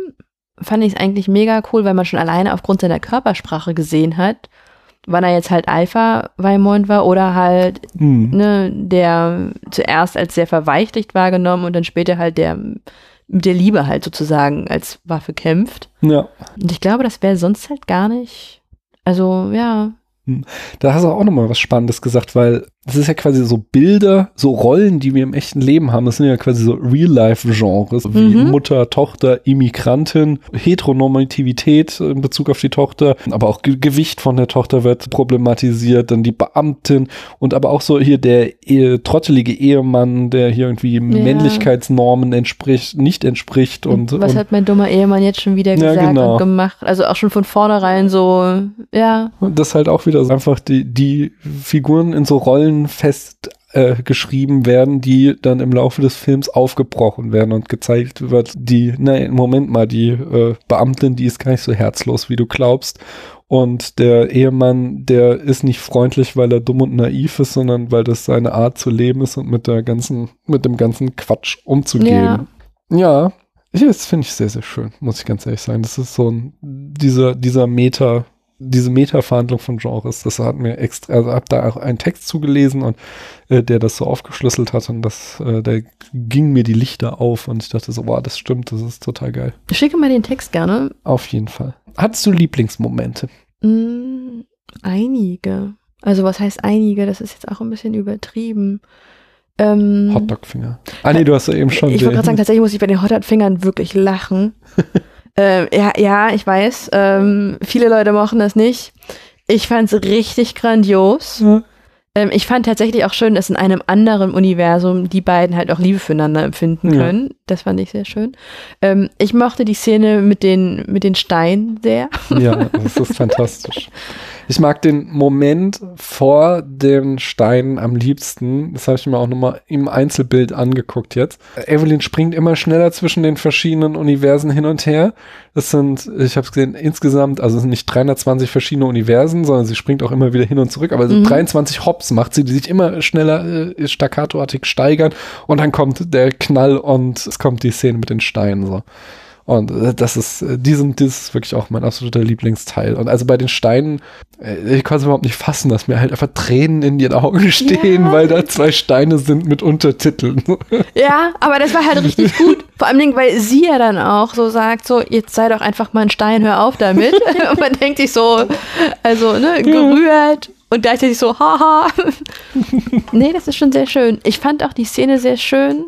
fand ich es eigentlich mega cool, weil man schon alleine aufgrund seiner Körpersprache gesehen hat, wann er jetzt halt Alpha Weimond war oder halt mhm. ne, der zuerst als sehr verweichlicht wahrgenommen und dann später halt der mit der Liebe halt sozusagen als Waffe kämpft. Ja. Und ich glaube, das wäre sonst halt gar nicht. Also ja. Da hast du auch nochmal was Spannendes gesagt, weil das ist ja quasi so Bilder, so Rollen, die wir im echten Leben haben. Das sind ja quasi so Real-Life-Genres, wie mhm. Mutter, Tochter, Immigrantin, Heteronormativität in Bezug auf die Tochter, aber auch Ge Gewicht von der Tochter wird problematisiert, dann die Beamtin und aber auch so hier der Ehe, trottelige Ehemann, der hier irgendwie ja. Männlichkeitsnormen entspricht, nicht entspricht. Und, Was und, hat mein dummer Ehemann jetzt schon wieder gesagt ja, genau. und gemacht? Also auch schon von vornherein so, ja. Und das halt auch wieder so einfach die, die Figuren in so Rollen Rollen festgeschrieben äh, werden, die dann im Laufe des Films aufgebrochen werden und gezeigt wird, die, nein, Moment mal, die äh, Beamtin, die ist gar nicht so herzlos, wie du glaubst. Und der Ehemann, der ist nicht freundlich, weil er dumm und naiv ist, sondern weil das seine Art zu leben ist und mit der ganzen, mit dem ganzen Quatsch umzugehen. Ja, ja das finde ich sehr, sehr schön, muss ich ganz ehrlich sagen. Das ist so ein, dieser, dieser Meta, diese Meta-Verhandlung von Genres, das hat mir extra, also hab da auch einen Text zugelesen und äh, der das so aufgeschlüsselt hat und das, äh, da ging mir die Lichter auf und ich dachte so, wow, das stimmt, das ist total geil. Schicke mal den Text gerne. Auf jeden Fall. Hattest du Lieblingsmomente? Mm, einige. Also was heißt einige? Das ist jetzt auch ein bisschen übertrieben. Ähm, Hotdog-Finger. Ah nee, du hast ja eben schon. Ich wollte gerade sagen, tatsächlich muss ich bei den Hotdog-Fingern wirklich lachen. Ähm, ja, ja, ich weiß. Ähm, viele Leute machen das nicht. Ich fand es richtig grandios. Ja. Ähm, ich fand tatsächlich auch schön, dass in einem anderen Universum die beiden halt auch Liebe füreinander empfinden können. Ja. Das fand ich sehr schön. Ähm, ich mochte die Szene mit den, mit den Steinen sehr. Ja, das ist fantastisch. Ich mag den Moment vor den Steinen am liebsten. Das habe ich mir auch nochmal im Einzelbild angeguckt jetzt. Evelyn springt immer schneller zwischen den verschiedenen Universen hin und her. Das sind, ich habe es gesehen, insgesamt, also es sind nicht 320 verschiedene Universen, sondern sie springt auch immer wieder hin und zurück. Aber mhm. 23 Hops macht sie, die sich immer schneller äh, staccatoartig steigern. Und dann kommt der Knall und es kommt die Szene mit den Steinen so. Und äh, das ist, äh, die sind, das ist wirklich auch mein absoluter Lieblingsteil. Und also bei den Steinen, äh, ich konnte es überhaupt nicht fassen, dass mir halt einfach Tränen in den Augen stehen, ja. weil da zwei Steine sind mit Untertiteln. Ja, aber das war halt richtig gut. Vor allem, weil sie ja dann auch so sagt, so, jetzt sei doch einfach mal ein Stein, hör auf damit. Und man denkt sich so, also, ne, gerührt. Und gleichzeitig so, haha. nee, das ist schon sehr schön. Ich fand auch die Szene sehr schön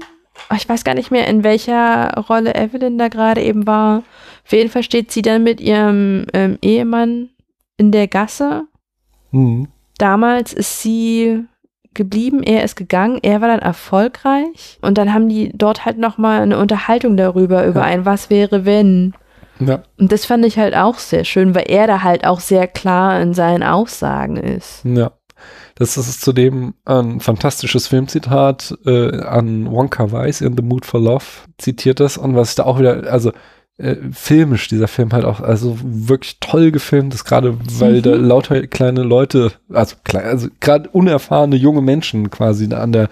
ich weiß gar nicht mehr, in welcher Rolle Evelyn da gerade eben war. Auf jeden Fall steht sie dann mit ihrem ähm, Ehemann in der Gasse. Mhm. Damals ist sie geblieben, er ist gegangen, er war dann erfolgreich und dann haben die dort halt nochmal eine Unterhaltung darüber, über ja. ein Was wäre wenn. Ja. Und das fand ich halt auch sehr schön, weil er da halt auch sehr klar in seinen Aussagen ist. Ja. Das ist zudem ein fantastisches Filmzitat äh, an Wonka Weiss in The Mood for Love zitiert das. Und was ich da auch wieder, also äh, filmisch dieser Film halt auch, also wirklich toll gefilmt ist, gerade weil mhm. da lauter kleine Leute, also klein, also gerade unerfahrene junge Menschen quasi da an der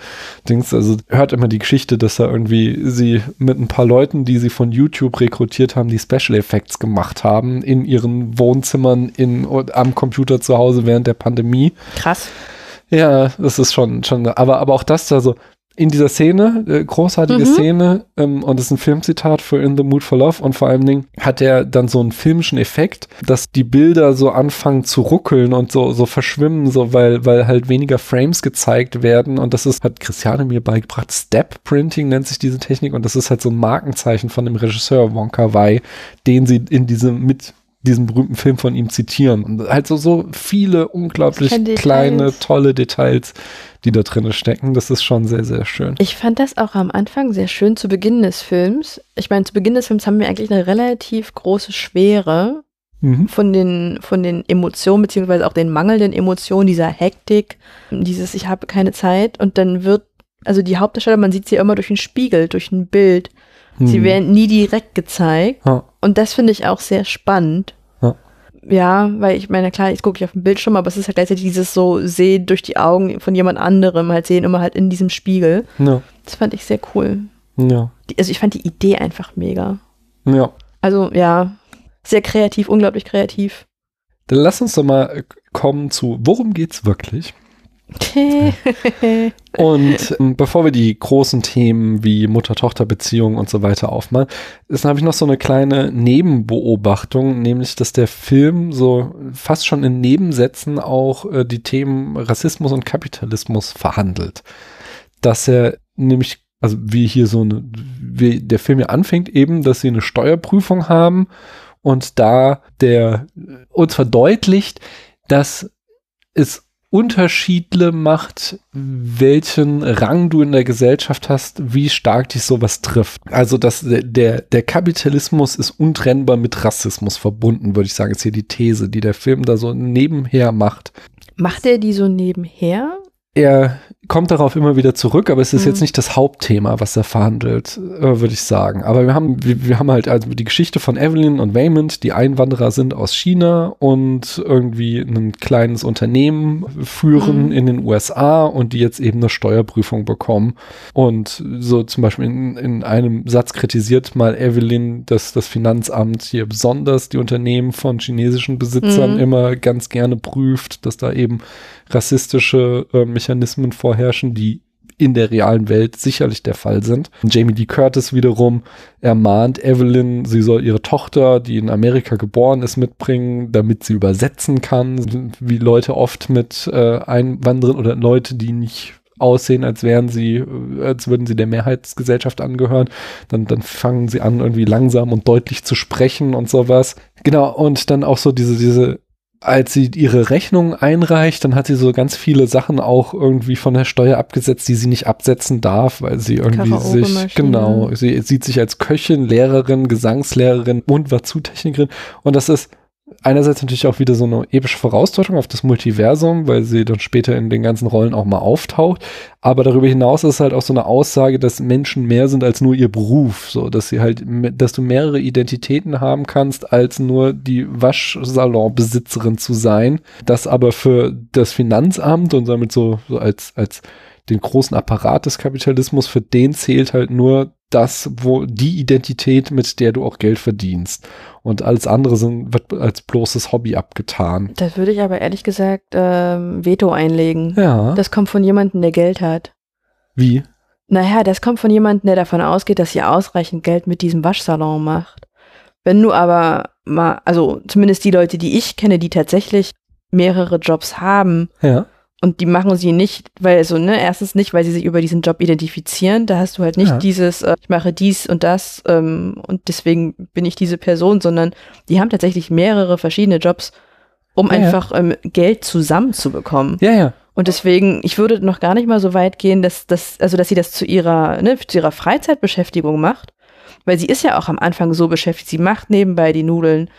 Dings, also hört immer die Geschichte, dass da irgendwie sie mit ein paar Leuten, die sie von YouTube rekrutiert haben, die Special Effects gemacht haben in ihren Wohnzimmern in, am Computer zu Hause während der Pandemie. Krass. Ja, das ist schon, schon, aber, aber auch das da so, in dieser Szene, äh, großartige mhm. Szene, ähm, und das ist ein Filmzitat für In the Mood for Love, und vor allen Dingen hat er dann so einen filmischen Effekt, dass die Bilder so anfangen zu ruckeln und so, so verschwimmen, so, weil, weil halt weniger Frames gezeigt werden, und das ist, hat Christiane mir beigebracht, Step Printing nennt sich diese Technik, und das ist halt so ein Markenzeichen von dem Regisseur Wonka Wai, den sie in diesem, mit diesen berühmten Film von ihm zitieren. Und halt so, so viele unglaublich kleine, tolle Details, die da drin stecken. Das ist schon sehr, sehr schön. Ich fand das auch am Anfang sehr schön zu Beginn des Films. Ich meine, zu Beginn des Films haben wir eigentlich eine relativ große Schwere mhm. von, den, von den Emotionen, beziehungsweise auch den mangelnden Emotionen, dieser Hektik, dieses Ich habe keine Zeit. Und dann wird, also die Hauptdarsteller, man sieht sie immer durch einen Spiegel, durch ein Bild. Sie mhm. werden nie direkt gezeigt. Ja. Und das finde ich auch sehr spannend. Ja. weil ich meine, klar, jetzt gucke ich auf den Bildschirm, aber es ist halt gleichzeitig dieses so Sehen durch die Augen von jemand anderem, halt sehen immer halt in diesem Spiegel. Ja. Das fand ich sehr cool. Ja. Die, also ich fand die Idee einfach mega. Ja. Also ja, sehr kreativ, unglaublich kreativ. Dann lass uns doch mal kommen zu, worum geht's wirklich? und ähm, bevor wir die großen Themen wie Mutter-Tochter-Beziehung und so weiter aufmachen, habe ich noch so eine kleine Nebenbeobachtung, nämlich, dass der Film so fast schon in Nebensätzen auch äh, die Themen Rassismus und Kapitalismus verhandelt. Dass er nämlich, also wie hier so eine, wie der Film ja anfängt eben, dass sie eine Steuerprüfung haben und da der uns verdeutlicht, dass es Unterschiede macht, welchen Rang du in der Gesellschaft hast, wie stark dich sowas trifft. Also dass der, der Kapitalismus ist untrennbar mit Rassismus verbunden, würde ich sagen, ist hier die These, die der Film da so nebenher macht. Macht er die so nebenher? Er kommt darauf immer wieder zurück, aber es ist mhm. jetzt nicht das Hauptthema, was er verhandelt, äh, würde ich sagen. Aber wir haben, wir, wir, haben halt also die Geschichte von Evelyn und Waymond, die Einwanderer sind aus China und irgendwie ein kleines Unternehmen führen mhm. in den USA und die jetzt eben eine Steuerprüfung bekommen. Und so zum Beispiel in, in einem Satz kritisiert mal Evelyn, dass das Finanzamt hier besonders die Unternehmen von chinesischen Besitzern mhm. immer ganz gerne prüft, dass da eben rassistische äh, Mechanismen vorherrschen, die in der realen Welt sicherlich der Fall sind. Jamie Lee Curtis wiederum ermahnt Evelyn, sie soll ihre Tochter, die in Amerika geboren ist, mitbringen, damit sie übersetzen kann, wie Leute oft mit äh, Einwanderern oder Leute, die nicht aussehen, als wären sie, äh, als würden sie der Mehrheitsgesellschaft angehören. Dann, dann fangen sie an, irgendwie langsam und deutlich zu sprechen und sowas. Genau, und dann auch so diese, diese als sie ihre Rechnung einreicht, dann hat sie so ganz viele Sachen auch irgendwie von der Steuer abgesetzt, die sie nicht absetzen darf, weil sie irgendwie sich, genau, sie sieht sich als Köchin, Lehrerin, Gesangslehrerin und Wazoo-Technikerin. Und das ist einerseits natürlich auch wieder so eine epische Vorausdeutung auf das Multiversum, weil sie dann später in den ganzen Rollen auch mal auftaucht. Aber darüber hinaus ist es halt auch so eine Aussage, dass Menschen mehr sind als nur ihr Beruf, so dass sie halt, dass du mehrere Identitäten haben kannst, als nur die Waschsalonbesitzerin zu sein. Das aber für das Finanzamt und damit so, so als, als den großen Apparat des Kapitalismus, für den zählt halt nur das, wo die Identität, mit der du auch Geld verdienst. Und alles andere sind, wird als bloßes Hobby abgetan. Das würde ich aber ehrlich gesagt ähm, Veto einlegen. Ja. Das kommt von jemandem, der Geld hat. Wie? Naja, das kommt von jemandem, der davon ausgeht, dass sie ausreichend Geld mit diesem Waschsalon macht. Wenn du aber mal, also zumindest die Leute, die ich kenne, die tatsächlich mehrere Jobs haben, Ja. Und die machen sie nicht, weil so, ne, erstens nicht, weil sie sich über diesen Job identifizieren. Da hast du halt nicht Ja. dieses, äh, ich mache dies und das ähm, und deswegen bin ich diese Person, sondern die haben tatsächlich mehrere verschiedene Jobs, um Ja, ja. einfach ähm, Geld zusammenzubekommen. Ja, ja. Und deswegen, ich würde noch gar nicht mal so weit gehen, dass, dass, also dass sie das zu ihrer, ne, zu ihrer Freizeitbeschäftigung macht. Weil sie ist ja auch am Anfang so beschäftigt. Sie macht nebenbei die Nudeln.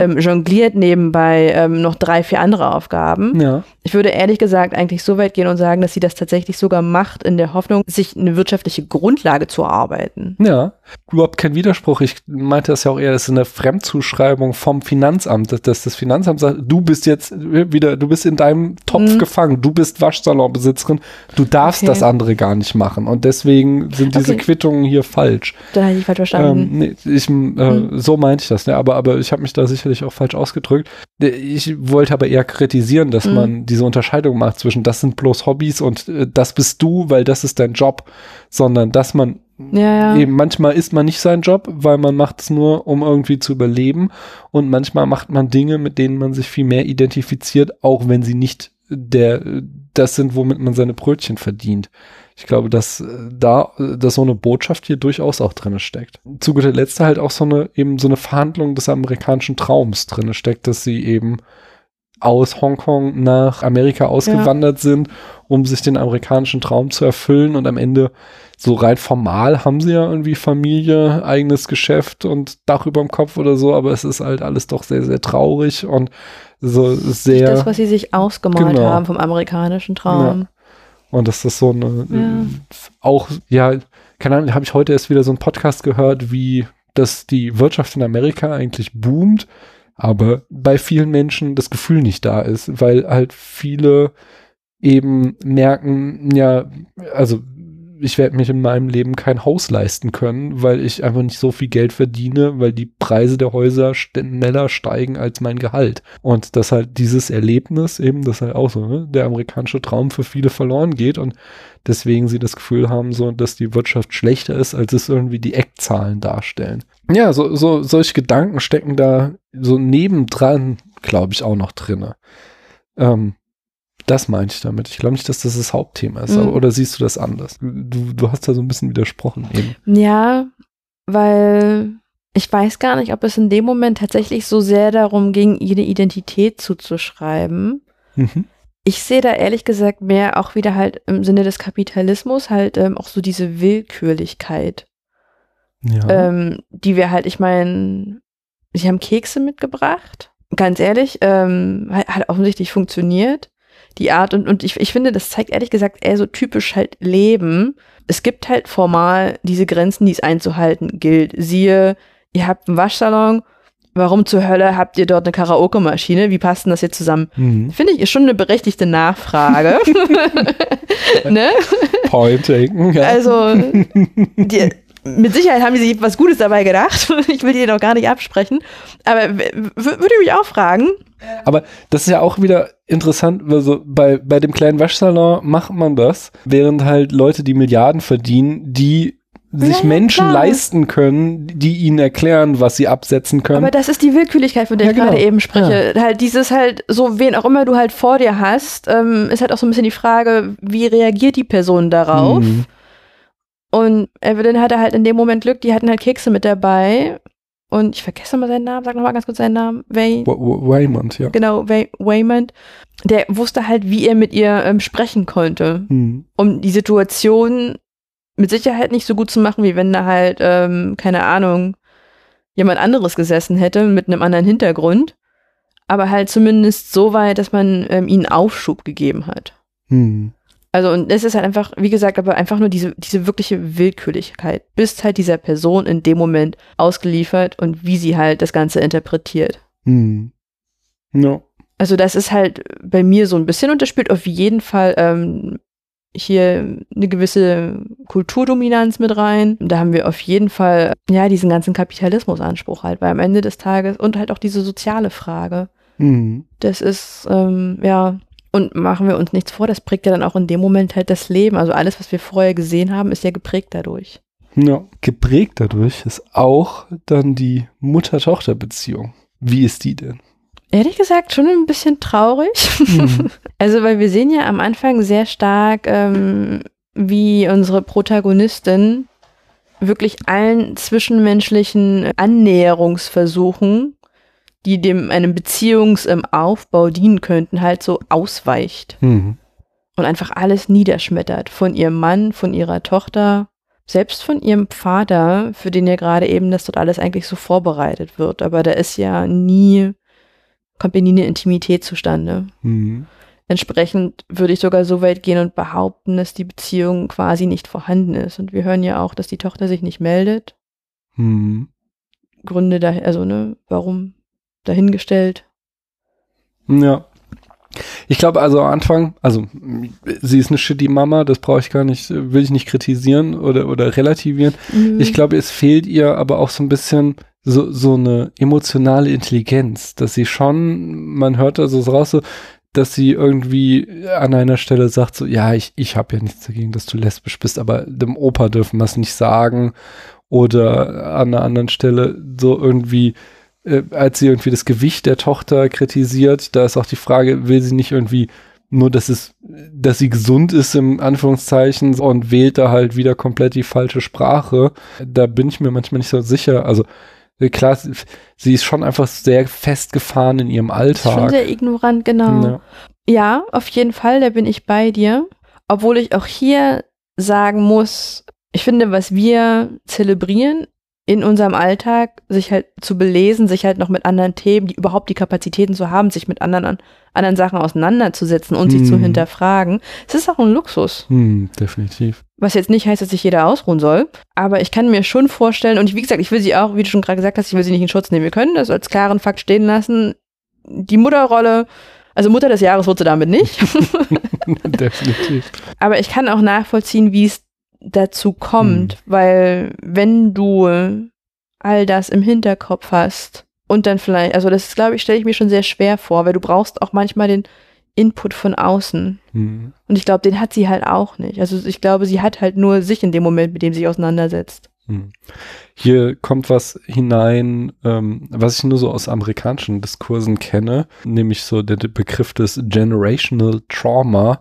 Ähm, jongliert nebenbei ähm, noch drei, vier andere Aufgaben. ja. Ich würde ehrlich gesagt eigentlich so weit gehen und sagen, dass sie das tatsächlich sogar macht, in der Hoffnung, sich eine wirtschaftliche Grundlage zu erarbeiten. Ja, überhaupt kein Widerspruch. Ich meinte das ja auch eher, das ist eine Fremdzuschreibung vom Finanzamt, dass, dass das Finanzamt sagt, du bist jetzt wieder, du bist in deinem Topf Mhm. gefangen, du bist Waschsalonbesitzerin, du darfst Okay. das andere gar nicht machen. Und deswegen sind diese Okay. Quittungen hier falsch. Da habe ich falsch verstanden. Ähm, nee, ich, äh, Mhm. So meinte ich das, ne? aber, aber ich habe mich da sicherlich auch falsch ausgedrückt. Ich wollte aber eher kritisieren, dass Mhm. man diese Unterscheidung macht zwischen das sind bloß Hobbys und äh, das bist du, weil das ist dein Job, sondern dass man ja, ja. eben manchmal ist man nicht sein Job, weil man macht es nur, um irgendwie zu überleben und manchmal macht man Dinge, mit denen man sich viel mehr identifiziert, auch wenn sie nicht der das sind, womit man seine Brötchen verdient. Ich glaube, dass äh, da, äh, dass so eine Botschaft hier durchaus auch drinne steckt. Zu guter Letzt halt auch so eine, eben so eine Verhandlung des amerikanischen Traums drinne steckt, dass sie eben aus Hongkong nach Amerika ausgewandert sind, um sich den amerikanischen Traum zu erfüllen und am Ende so rein formal haben sie ja irgendwie Familie, eigenes Geschäft und Dach über dem Kopf oder so, aber es ist halt alles doch sehr, sehr traurig und so sehr. das, was sie sich ausgemalt Genau. haben vom amerikanischen Traum. Und das ist so eine, Ja. auch, ja, keine Ahnung, habe ich heute erst wieder so einen Podcast gehört, wie dass die Wirtschaft in Amerika eigentlich boomt, aber bei vielen Menschen das Gefühl nicht da ist, weil halt viele eben merken, ja, also ich werde mich in meinem Leben kein Haus leisten können, weil ich einfach nicht so viel Geld verdiene, weil die Preise der Häuser schneller steigen als mein Gehalt. Und dass halt dieses Erlebnis eben, das halt auch so, ne, der amerikanische Traum für viele verloren geht und deswegen sie das Gefühl haben, so, dass die Wirtschaft schlechter ist, als es irgendwie die Eckzahlen darstellen. Ja, so, so, solche Gedanken stecken da so nebendran, glaube ich, auch noch drinne. Ähm, das meinte ich damit. Ich glaube nicht, dass das das Hauptthema ist. Mhm. Aber, oder siehst du das anders? Du, du hast da so ein bisschen widersprochen eben. Ja, weil ich weiß gar nicht, ob es in dem Moment tatsächlich so sehr darum ging, ihre Identität zuzuschreiben. Mhm. Ich sehe da ehrlich gesagt mehr auch wieder halt im Sinne des Kapitalismus halt ähm, auch so diese Willkürlichkeit, Ja. ähm, die wir halt, ich meine, sie haben Kekse mitgebracht. Ganz ehrlich, ähm, hat, hat offensichtlich funktioniert. Die Art und, und ich, ich finde, das zeigt ehrlich gesagt eher so typisch halt Leben. Es gibt halt formal diese Grenzen, die es einzuhalten gilt. Siehe, ihr habt einen Waschsalon. Warum zur Hölle habt ihr dort eine Karaoke-Maschine? Wie passt denn das jetzt zusammen? Mhm. Finde ich, ist schon eine berechtigte Nachfrage. ne? Point taken, ja. Also, die, mit Sicherheit haben die sich was Gutes dabei gedacht. Ich will die noch gar nicht absprechen. Aber würde ich mich auch fragen. Aber das ist ja auch wieder interessant, also bei, bei dem kleinen Waschsalon macht man das, während halt Leute, die Milliarden verdienen, die sich Ja, ja, Menschen klar. leisten können, die ihnen erklären, was sie absetzen können. Aber das ist die Willkürlichkeit, von der Ja, ich gerade genau. eben spreche. Halt dieses halt, so wen auch immer du halt vor dir hast, ähm, ist halt auch so ein bisschen die Frage, wie reagiert die Person darauf? Mhm. Und Evelyn hatte halt in dem Moment Glück, die hatten halt Kekse mit dabei. Und ich vergesse mal seinen Namen, sag noch mal ganz kurz seinen Namen. Wayne. Wa- Wa- Waymond, ja. Genau, Way Waymond. Der wusste halt, wie er mit ihr ähm, sprechen konnte, Mhm. um die Situation mit Sicherheit nicht so gut zu machen, wie wenn da halt, ähm, keine Ahnung, jemand anderes gesessen hätte mit einem anderen Hintergrund. aber halt zumindest so weit, dass man ähm, ihnen Aufschub gegeben hat. Hm. Also und es ist halt einfach, wie gesagt, aber einfach nur diese, diese wirkliche Willkürlichkeit. Bist halt dieser Person in dem Moment ausgeliefert und wie sie halt das Ganze interpretiert. Hm. Ja. Also das ist halt bei mir so ein bisschen und das spielt auf jeden Fall ähm, hier eine gewisse Kulturdominanz mit rein. Da haben wir auf jeden Fall ja diesen ganzen Kapitalismusanspruch halt, weil am Ende des Tages und halt auch diese soziale Frage. Hm. Das ist ähm, ja und machen wir uns nichts vor, das prägt ja dann auch in dem Moment halt das Leben. Also alles, was wir vorher gesehen haben, ist ja geprägt dadurch. Ja. Geprägt dadurch ist auch dann die Mutter-Tochter-Beziehung. Wie ist die denn? Ehrlich gesagt schon ein bisschen traurig. Mhm. Also, weil wir sehen ja am Anfang sehr stark, ähm, wie unsere Protagonistin wirklich allen zwischenmenschlichen Annäherungsversuchen, die dem einem Beziehungsaufbau dienen könnten, halt so ausweicht Hm. und einfach alles niederschmettert. Von ihrem Mann, von ihrer Tochter, selbst von ihrem Vater, für den ja gerade eben das dort alles eigentlich so vorbereitet wird. Aber da ist ja nie, kommt ja nie eine Intimität zustande. Hm. Entsprechend würde ich sogar so weit gehen und behaupten, dass die Beziehung quasi nicht vorhanden ist. Und wir hören ja auch, dass die Tochter sich nicht meldet. Hm. Gründe da, also ne, warum dahingestellt. Ja. Ich glaube also am Anfang, also sie ist eine shitty Mama, das brauche ich gar nicht, will ich nicht kritisieren oder, oder relativieren. Mhm. Ich glaube, es fehlt ihr aber auch so ein bisschen so, so eine emotionale Intelligenz, dass sie schon, man hört also so raus, so, dass sie irgendwie an einer Stelle sagt, so, ja, ich, ich habe ja nichts dagegen, dass du lesbisch bist, aber dem Opa dürfen wir es nicht sagen. Oder an einer anderen Stelle so irgendwie, äh, als sie irgendwie das Gewicht der Tochter kritisiert, da ist auch die Frage, will sie nicht irgendwie nur, dass es, dass sie gesund ist im Anführungszeichen und wählt da halt wieder komplett die falsche Sprache. Da bin ich mir manchmal nicht so sicher. Also äh, klar, sie- ist schon einfach sehr festgefahren in ihrem ist schon Alltag. sehr ignorant, genau. Ja. Ja, auf jeden Fall, da bin ich bei dir. Obwohl ich auch hier sagen muss, ich finde, was wir zelebrieren in unserem Alltag, sich halt zu belesen, sich halt noch mit anderen Themen, die überhaupt die Kapazitäten zu haben, sich mit anderen, an- anderen Sachen auseinanderzusetzen und sich zu Mhm. hinterfragen, es ist auch ein Luxus. Hm, definitiv. Was jetzt nicht heißt, dass sich jeder ausruhen soll. Aber ich kann mir schon vorstellen, und ich, wie gesagt, ich will sie auch, wie du schon gerade gesagt hast, ich will sie nicht in Schutz nehmen. Wir können das als klaren Fakt stehen lassen. Die Mutterrolle, also Mutter des Jahres wird sie damit nicht. definitiv. Aber ich kann auch nachvollziehen, wie es dazu kommt, weil wenn du all das im Hinterkopf hast und dann vielleicht, also das glaube ich, stelle ich mir schon sehr schwer vor, weil du brauchst auch manchmal den Input von außen. Hm. Und ich glaube, den hat sie halt auch nicht. Also ich glaube, sie hat halt nur sich in dem Moment, mit dem sie sich auseinandersetzt. Hm. Hier kommt was hinein, ähm, was ich nur so aus amerikanischen Diskursen kenne, nämlich so der Begriff des Generational Trauma,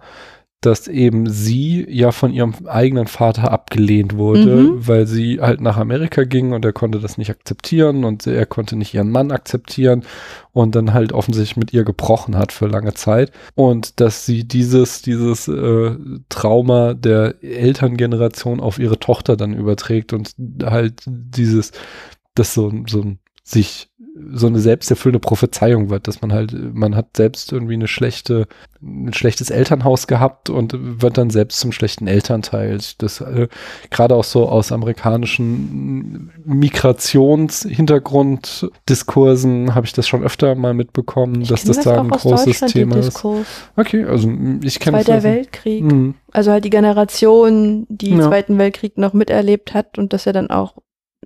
dass eben sie ja von ihrem eigenen Vater abgelehnt wurde, Mhm. weil sie halt nach Amerika ging und er konnte das nicht akzeptieren und er konnte nicht ihren Mann akzeptieren und dann halt offensichtlich mit ihr gebrochen hat für lange Zeit und dass sie dieses dieses äh, Trauma der Elterngeneration auf ihre Tochter dann überträgt und halt dieses das so so ein sich so eine selbsterfüllende Prophezeiung wird, dass man halt, man hat selbst irgendwie eine schlechte, ein schlechtes Elternhaus gehabt und wird dann selbst zum schlechten Elternteil. Das äh, gerade auch so aus amerikanischen Migrationshintergrunddiskursen habe ich das schon öfter mal mitbekommen, Ich dass kenn das da ein großes Thema ist. Okay, also ich kenne das. Zweiter also- Weltkrieg. Mhm. Also halt die Generation, die Ja. Zweiten Weltkrieg noch miterlebt hat und das er dann auch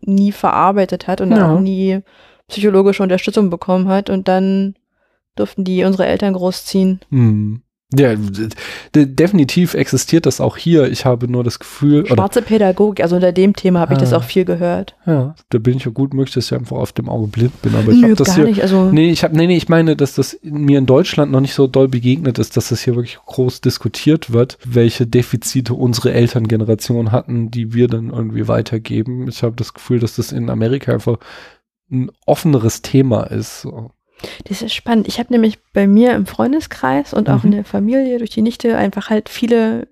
nie verarbeitet hat und Ja. auch nie psychologische Unterstützung bekommen hat und dann durften die unsere Eltern großziehen. Mhm. Ja, definitiv existiert das auch hier. Ich habe nur das Gefühl, oder Schwarze Pädagogik, also unter dem Thema habe ich das Ah. auch viel gehört. Ja, da bin ich ja gut möglich, dass ich einfach auf dem Auge blind bin. Aber ich Nö, habe das gar hier. nicht. Also Nee, ich habe nee, nee, ich meine, dass das mir in Deutschland noch nicht so doll begegnet ist, dass das hier wirklich groß diskutiert wird, welche Defizite unsere Elterngeneration hatten, die wir dann irgendwie weitergeben. Ich habe das Gefühl, dass das in Amerika einfach ein offeneres Thema ist. So. das ist spannend. Ich habe nämlich bei mir im Freundeskreis und auch Mhm. in der Familie durch die Nichte einfach halt viele,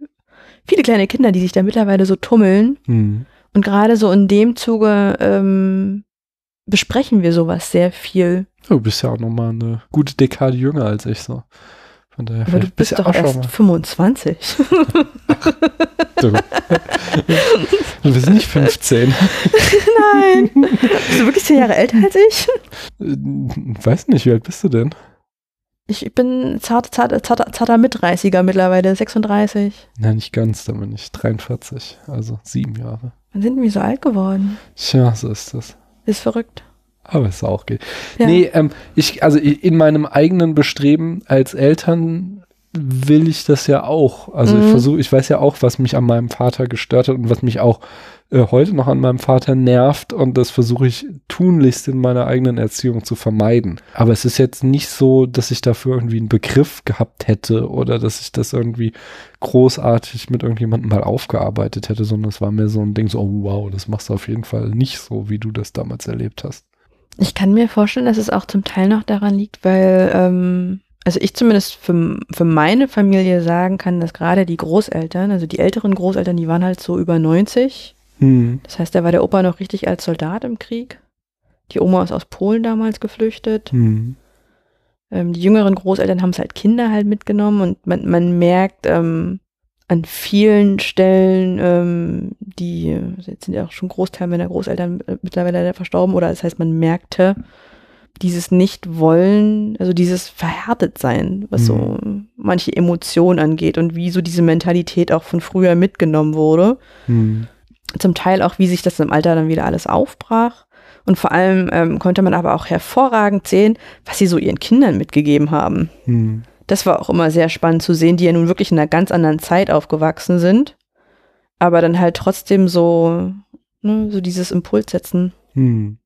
viele kleine Kinder, die sich da mittlerweile so tummeln. Hm. Und gerade so in dem Zuge ähm, besprechen wir sowas sehr viel. Du bist ja auch nochmal eine gute Dekade jünger als ich so. Von daher Aber du bist ja doch erst 25. du. du bist nicht 15. Nein. Bist du wirklich 10 Jahre älter als ich? Äh, weiß nicht, wie alt bist du denn? Ich bin zarter, zarter, zarter, zarter Mitreißiger mittlerweile, 36. Nein, nicht ganz, dann bin ich 43, also sieben Jahre. Dann sind wir so alt geworden. Tja, so ist das. Ist verrückt. Aber es auch geht. Ja. Nee, ähm, ich, also in meinem eigenen Bestreben als Eltern will ich das ja auch. Also mhm. ich versuche, ich weiß ja auch, was mich an meinem Vater gestört hat und was mich auch äh, heute noch an meinem Vater nervt und das versuche ich tunlichst in meiner eigenen Erziehung zu vermeiden. Aber es ist jetzt nicht so, dass ich dafür irgendwie einen Begriff gehabt hätte oder dass ich das irgendwie großartig mit irgendjemandem mal aufgearbeitet hätte, sondern es war mir so ein Ding so, oh wow, das machst du auf jeden Fall nicht so, wie du das damals erlebt hast. Ich kann mir vorstellen, dass es auch zum Teil noch daran liegt, weil, ähm, also ich zumindest für, für meine Familie sagen kann, dass gerade die Großeltern, also die älteren Großeltern, die waren halt so über 90. Hm. Das heißt, da war der Opa noch richtig als Soldat im Krieg. Die Oma ist aus Polen damals geflüchtet. Hm. Ähm, die jüngeren Großeltern haben es halt Kinder halt mitgenommen und man, man merkt, ähm, an vielen Stellen, ähm, die jetzt sind ja auch schon Großteil meiner Großeltern äh, mittlerweile verstorben, oder das heißt, man merkte dieses Nicht-Wollen, also dieses Verhärtet-Sein, was mhm. so manche Emotionen angeht und wie so diese Mentalität auch von früher mitgenommen wurde. Mhm. Zum Teil auch, wie sich das im Alter dann wieder alles aufbrach. Und vor allem ähm, konnte man aber auch hervorragend sehen, was sie so ihren Kindern mitgegeben haben. Mhm das war auch immer sehr spannend zu sehen, die ja nun wirklich in einer ganz anderen Zeit aufgewachsen sind, aber dann halt trotzdem so, ne, so dieses Impuls setzen. Hm.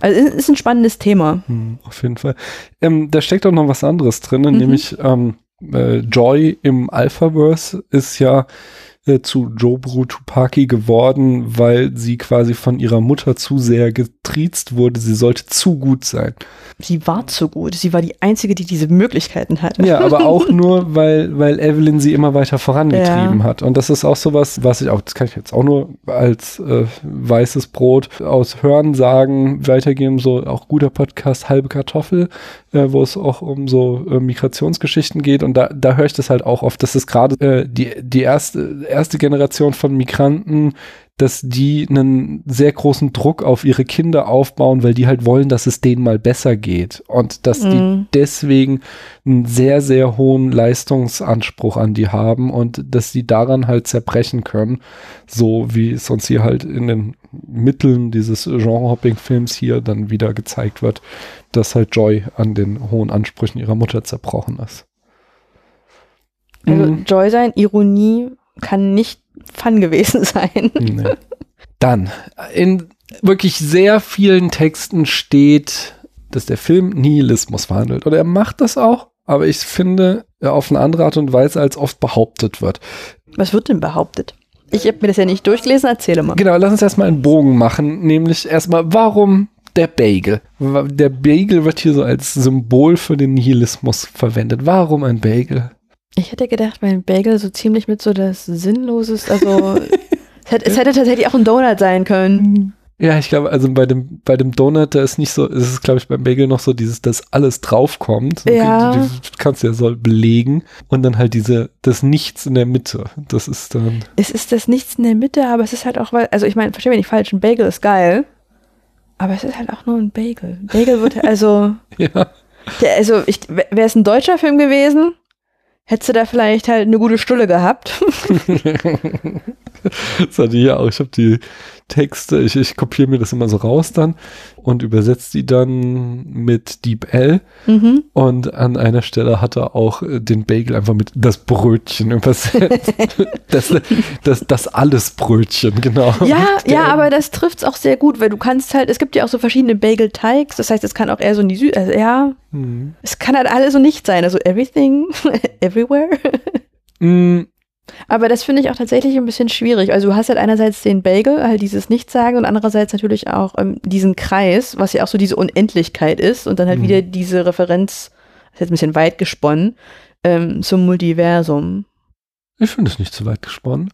Also ist ein spannendes Thema. Hm, auf jeden Fall. Ähm, da steckt auch noch was anderes drin, mhm. nämlich ähm, äh, Joy im Alphaverse ist ja äh, zu Jobru Tupaki geworden, weil sie quasi von ihrer Mutter zu sehr getriezt wurde. Sie sollte zu gut sein. Sie war zu gut. Sie war die Einzige, die diese Möglichkeiten hatte. Ja, aber auch nur, weil, weil Evelyn sie immer weiter vorangetrieben ja. hat. Und das ist auch sowas, was ich auch, das kann ich jetzt auch nur als äh, weißes Brot aus Hören sagen, weitergeben, so auch guter Podcast, halbe Kartoffel, äh, wo es auch um so äh, Migrationsgeschichten geht. Und da, da höre ich das halt auch oft. Das ist gerade äh, die, die erste, erste Generation von Migranten, dass die einen sehr großen Druck auf ihre Kinder aufbauen, weil die halt wollen, dass es denen mal besser geht und dass mhm. die deswegen einen sehr, sehr hohen Leistungsanspruch an die haben und dass sie daran halt zerbrechen können, so wie es uns hier halt in den Mitteln dieses Genre-Hopping-Films hier dann wieder gezeigt wird, dass halt Joy an den hohen Ansprüchen ihrer Mutter zerbrochen ist. Also mhm. Joy sein, Ironie kann nicht Fun gewesen sein. Nee. Dann, in wirklich sehr vielen Texten steht, dass der Film Nihilismus verhandelt. Oder er macht das auch, aber ich finde, auf eine andere Art und Weise, als oft behauptet wird. Was wird denn behauptet? Ich habe mir das ja nicht durchgelesen, erzähle mal. Genau, lass uns erstmal einen Bogen machen, nämlich erstmal, warum der Bagel? Der Bagel wird hier so als Symbol für den Nihilismus verwendet. Warum ein Bagel? Ich hätte gedacht, mein Bagel so ziemlich mit so das Sinnloses, also es, hätte, es hätte tatsächlich auch ein Donut sein können. Ja, ich glaube, also bei dem, bei dem Donut, da ist nicht so, es ist, glaube ich, beim Bagel noch so dieses, dass alles draufkommt. Ja. Du, du kannst ja so belegen. Und dann halt diese, das Nichts in der Mitte. Das ist dann. Es ist das Nichts in der Mitte, aber es ist halt auch, weil, also ich meine, verstehe mich nicht falsch, ein Bagel ist geil. Aber es ist halt auch nur ein Bagel. Bagel wird also. ja. Der, also, wäre es ein deutscher Film gewesen, hättest du da vielleicht halt eine gute Stulle gehabt. das hatte ich ja auch. Ich habe die Texte, ich, ich kopiere mir das immer so raus dann und übersetze die dann mit Deep L. Mhm. Und an einer Stelle hat er auch äh, den Bagel einfach mit das Brötchen übersetzt. das, das, das alles Brötchen, genau. Ja, ja, aber das trifft es auch sehr gut, weil du kannst halt, es gibt ja auch so verschiedene Bagel-Teigs, das heißt, es kann auch eher so in die Süd, also ja, mhm. es kann halt alles so nicht sein, also everything, everywhere. mm, aber das finde ich auch tatsächlich ein bisschen schwierig. Also du hast halt einerseits den Bagel, halt dieses Nichtsagen und andererseits natürlich auch ähm, diesen Kreis, was ja auch so diese Unendlichkeit ist und dann halt mhm. wieder diese Referenz, ist jetzt ein bisschen weit gesponnen, ähm, zum Multiversum. Ich finde es nicht zu weit gesponnen,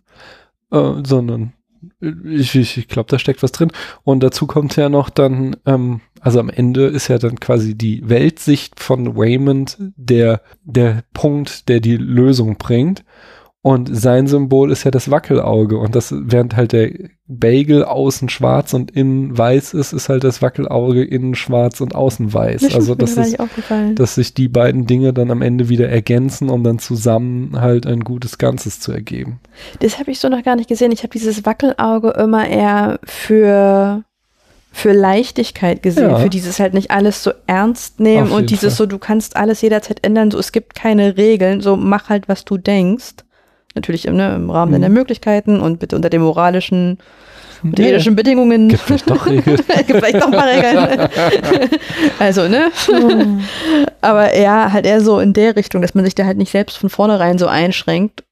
äh, sondern ich, ich, ich glaube, da steckt was drin. Und dazu kommt ja noch dann, ähm, also am Ende ist ja dann quasi die Weltsicht von Waymond der, der Punkt, der die Lösung bringt. Und sein Symbol ist ja das Wackelauge. Und das, während halt der Bagel außen schwarz und innen weiß ist, ist halt das Wackelauge innen schwarz und außen weiß. Das also, das ist, dass sich die beiden Dinge dann am Ende wieder ergänzen, um dann zusammen halt ein gutes Ganzes zu ergeben. Das habe ich so noch gar nicht gesehen. Ich habe dieses Wackelauge immer eher für, für Leichtigkeit gesehen, Ja. für dieses halt nicht alles so ernst nehmen und dieses Fall. so, du kannst alles jederzeit ändern, so es gibt keine Regeln, so mach halt, was du denkst. Natürlich im, ne, im Rahmen Mhm. deiner Möglichkeiten und bitte unter den moralischen und Nee. ethischen Bedingungen. Gibt vielleicht doch Regeln. gibt vielleicht doch mal Regeln. also, ne? Aber ja, halt eher so in der Richtung, dass man sich da halt nicht selbst von vornherein so einschränkt.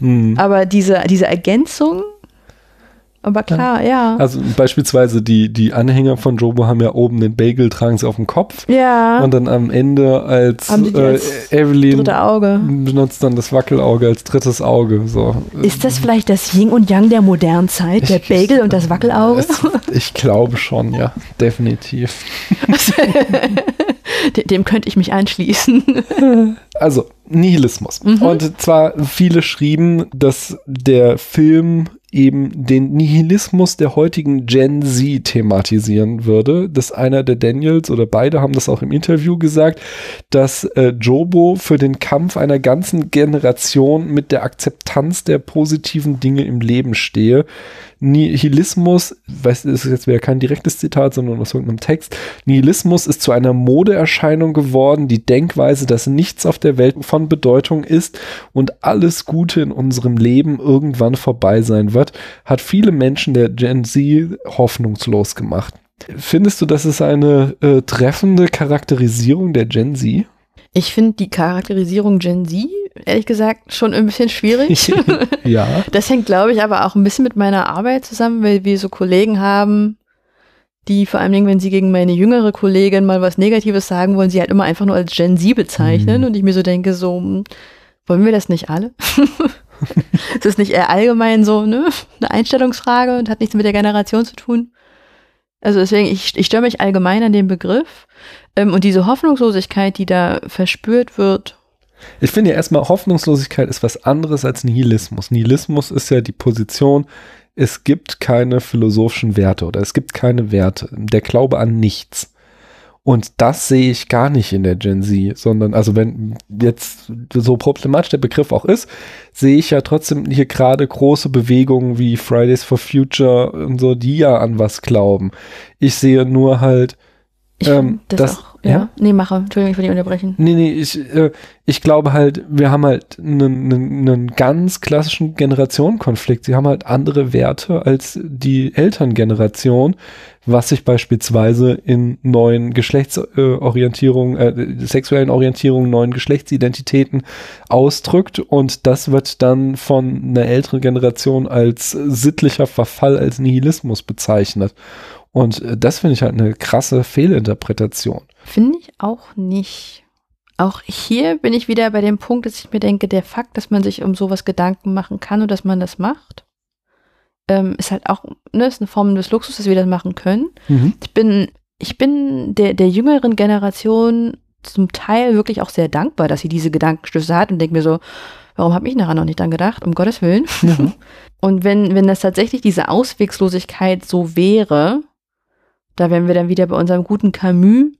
Hm. Aber diese, diese Ergänzung, aber klar, ja. Also beispielsweise die, die Anhänger von Jobo haben ja oben den Bagel, tragen sie auf dem Kopf. ja, Und dann am Ende als, äh, als Evelyn benutzt dann das Wackelauge als drittes Auge. So. Ist das vielleicht das Yin und Yang der modernen Zeit, der Ich- Bagel und das Wackelauge? Es, ich glaube schon, ja, definitiv. Dem- Dem könnte ich mich anschließen. Also, Nihilismus. Mhm. Und zwar viele schrieben, dass der Film eben den Nihilismus der heutigen Gen Z thematisieren würde. Das einer der Daniels oder beide haben das auch im Interview gesagt, dass äh, Jobo für den Kampf einer ganzen Generation mit der Akzeptanz der positiven Dinge im Leben stehe. Nihilismus, weiß, ist jetzt wieder kein direktes Zitat, sondern aus irgendeinem Text. Nihilismus ist zu einer Modeerscheinung geworden, die Denkweise, dass nichts auf der Welt von Bedeutung ist und alles Gute in unserem Leben irgendwann vorbei sein wird, hat viele Menschen der Gen Z hoffnungslos gemacht. Findest du, das ist eine äh, treffende Charakterisierung der Gen Z? Ich finde die Charakterisierung Gen Z, ehrlich gesagt, schon ein bisschen schwierig. ja. Das hängt, glaube ich, aber auch ein bisschen mit meiner Arbeit zusammen, weil wir so Kollegen haben, die vor allen Dingen, wenn sie gegen meine jüngere Kollegin mal was Negatives sagen wollen, sie halt immer einfach nur als Gen Z bezeichnen Mhm. und ich mir so denke, so, hm, wollen wir das nicht alle? ist das nicht eher allgemein so, ne? Eine Einstellungsfrage und hat nichts mit der Generation zu tun? Also deswegen, ich, ich störe mich allgemein an dem Begriff. Ähm, und diese Hoffnungslosigkeit, die da verspürt wird, Ich finde ja erstmal, Hoffnungslosigkeit ist was anderes als Nihilismus. Nihilismus ist ja die Position, es gibt keine philosophischen Werte oder es gibt keine Werte. Der Glaube an nichts. Und das sehe ich gar nicht in der Gen Z, sondern also wenn jetzt so problematisch der Begriff auch ist, sehe ich ja trotzdem hier gerade große Bewegungen wie Fridays for Future und so, die ja an was glauben. Ich sehe nur halt, Ähm, das, das- auch, ja? ja? Nee, mache. Entschuldigung, ich will dich unterbrechen. Nee, nee, ich, äh, ich glaube halt, wir haben halt einen, einen, einen ganz klassischen Generationenkonflikt. Sie haben halt andere Werte als die Elterngeneration, was sich beispielsweise in neuen Geschlechtsorientierungen, äh, sexuellen Orientierungen, neuen Geschlechtsidentitäten ausdrückt. Und das wird dann von einer älteren Generation als sittlicher Verfall, als Nihilismus bezeichnet. Und äh, das finde ich halt eine krasse Fehlinterpretation. Finde ich auch nicht. Auch hier bin ich wieder bei dem Punkt, dass ich mir denke, der Fakt, dass man sich um sowas Gedanken machen kann und dass man das macht, ähm, ist halt auch, ne, ist eine Form des Luxus, dass wir das machen können. Mhm. Ich bin, ich bin der, der jüngeren Generation zum Teil wirklich auch sehr dankbar, dass sie diese Gedankenstöße hat und denke mir so, warum habe ich nachher noch nicht dran gedacht? Um Gottes Willen. Ja. Und wenn, wenn das tatsächlich diese Auswegslosigkeit so wäre, da wären wir dann wieder bei unserem guten Camus,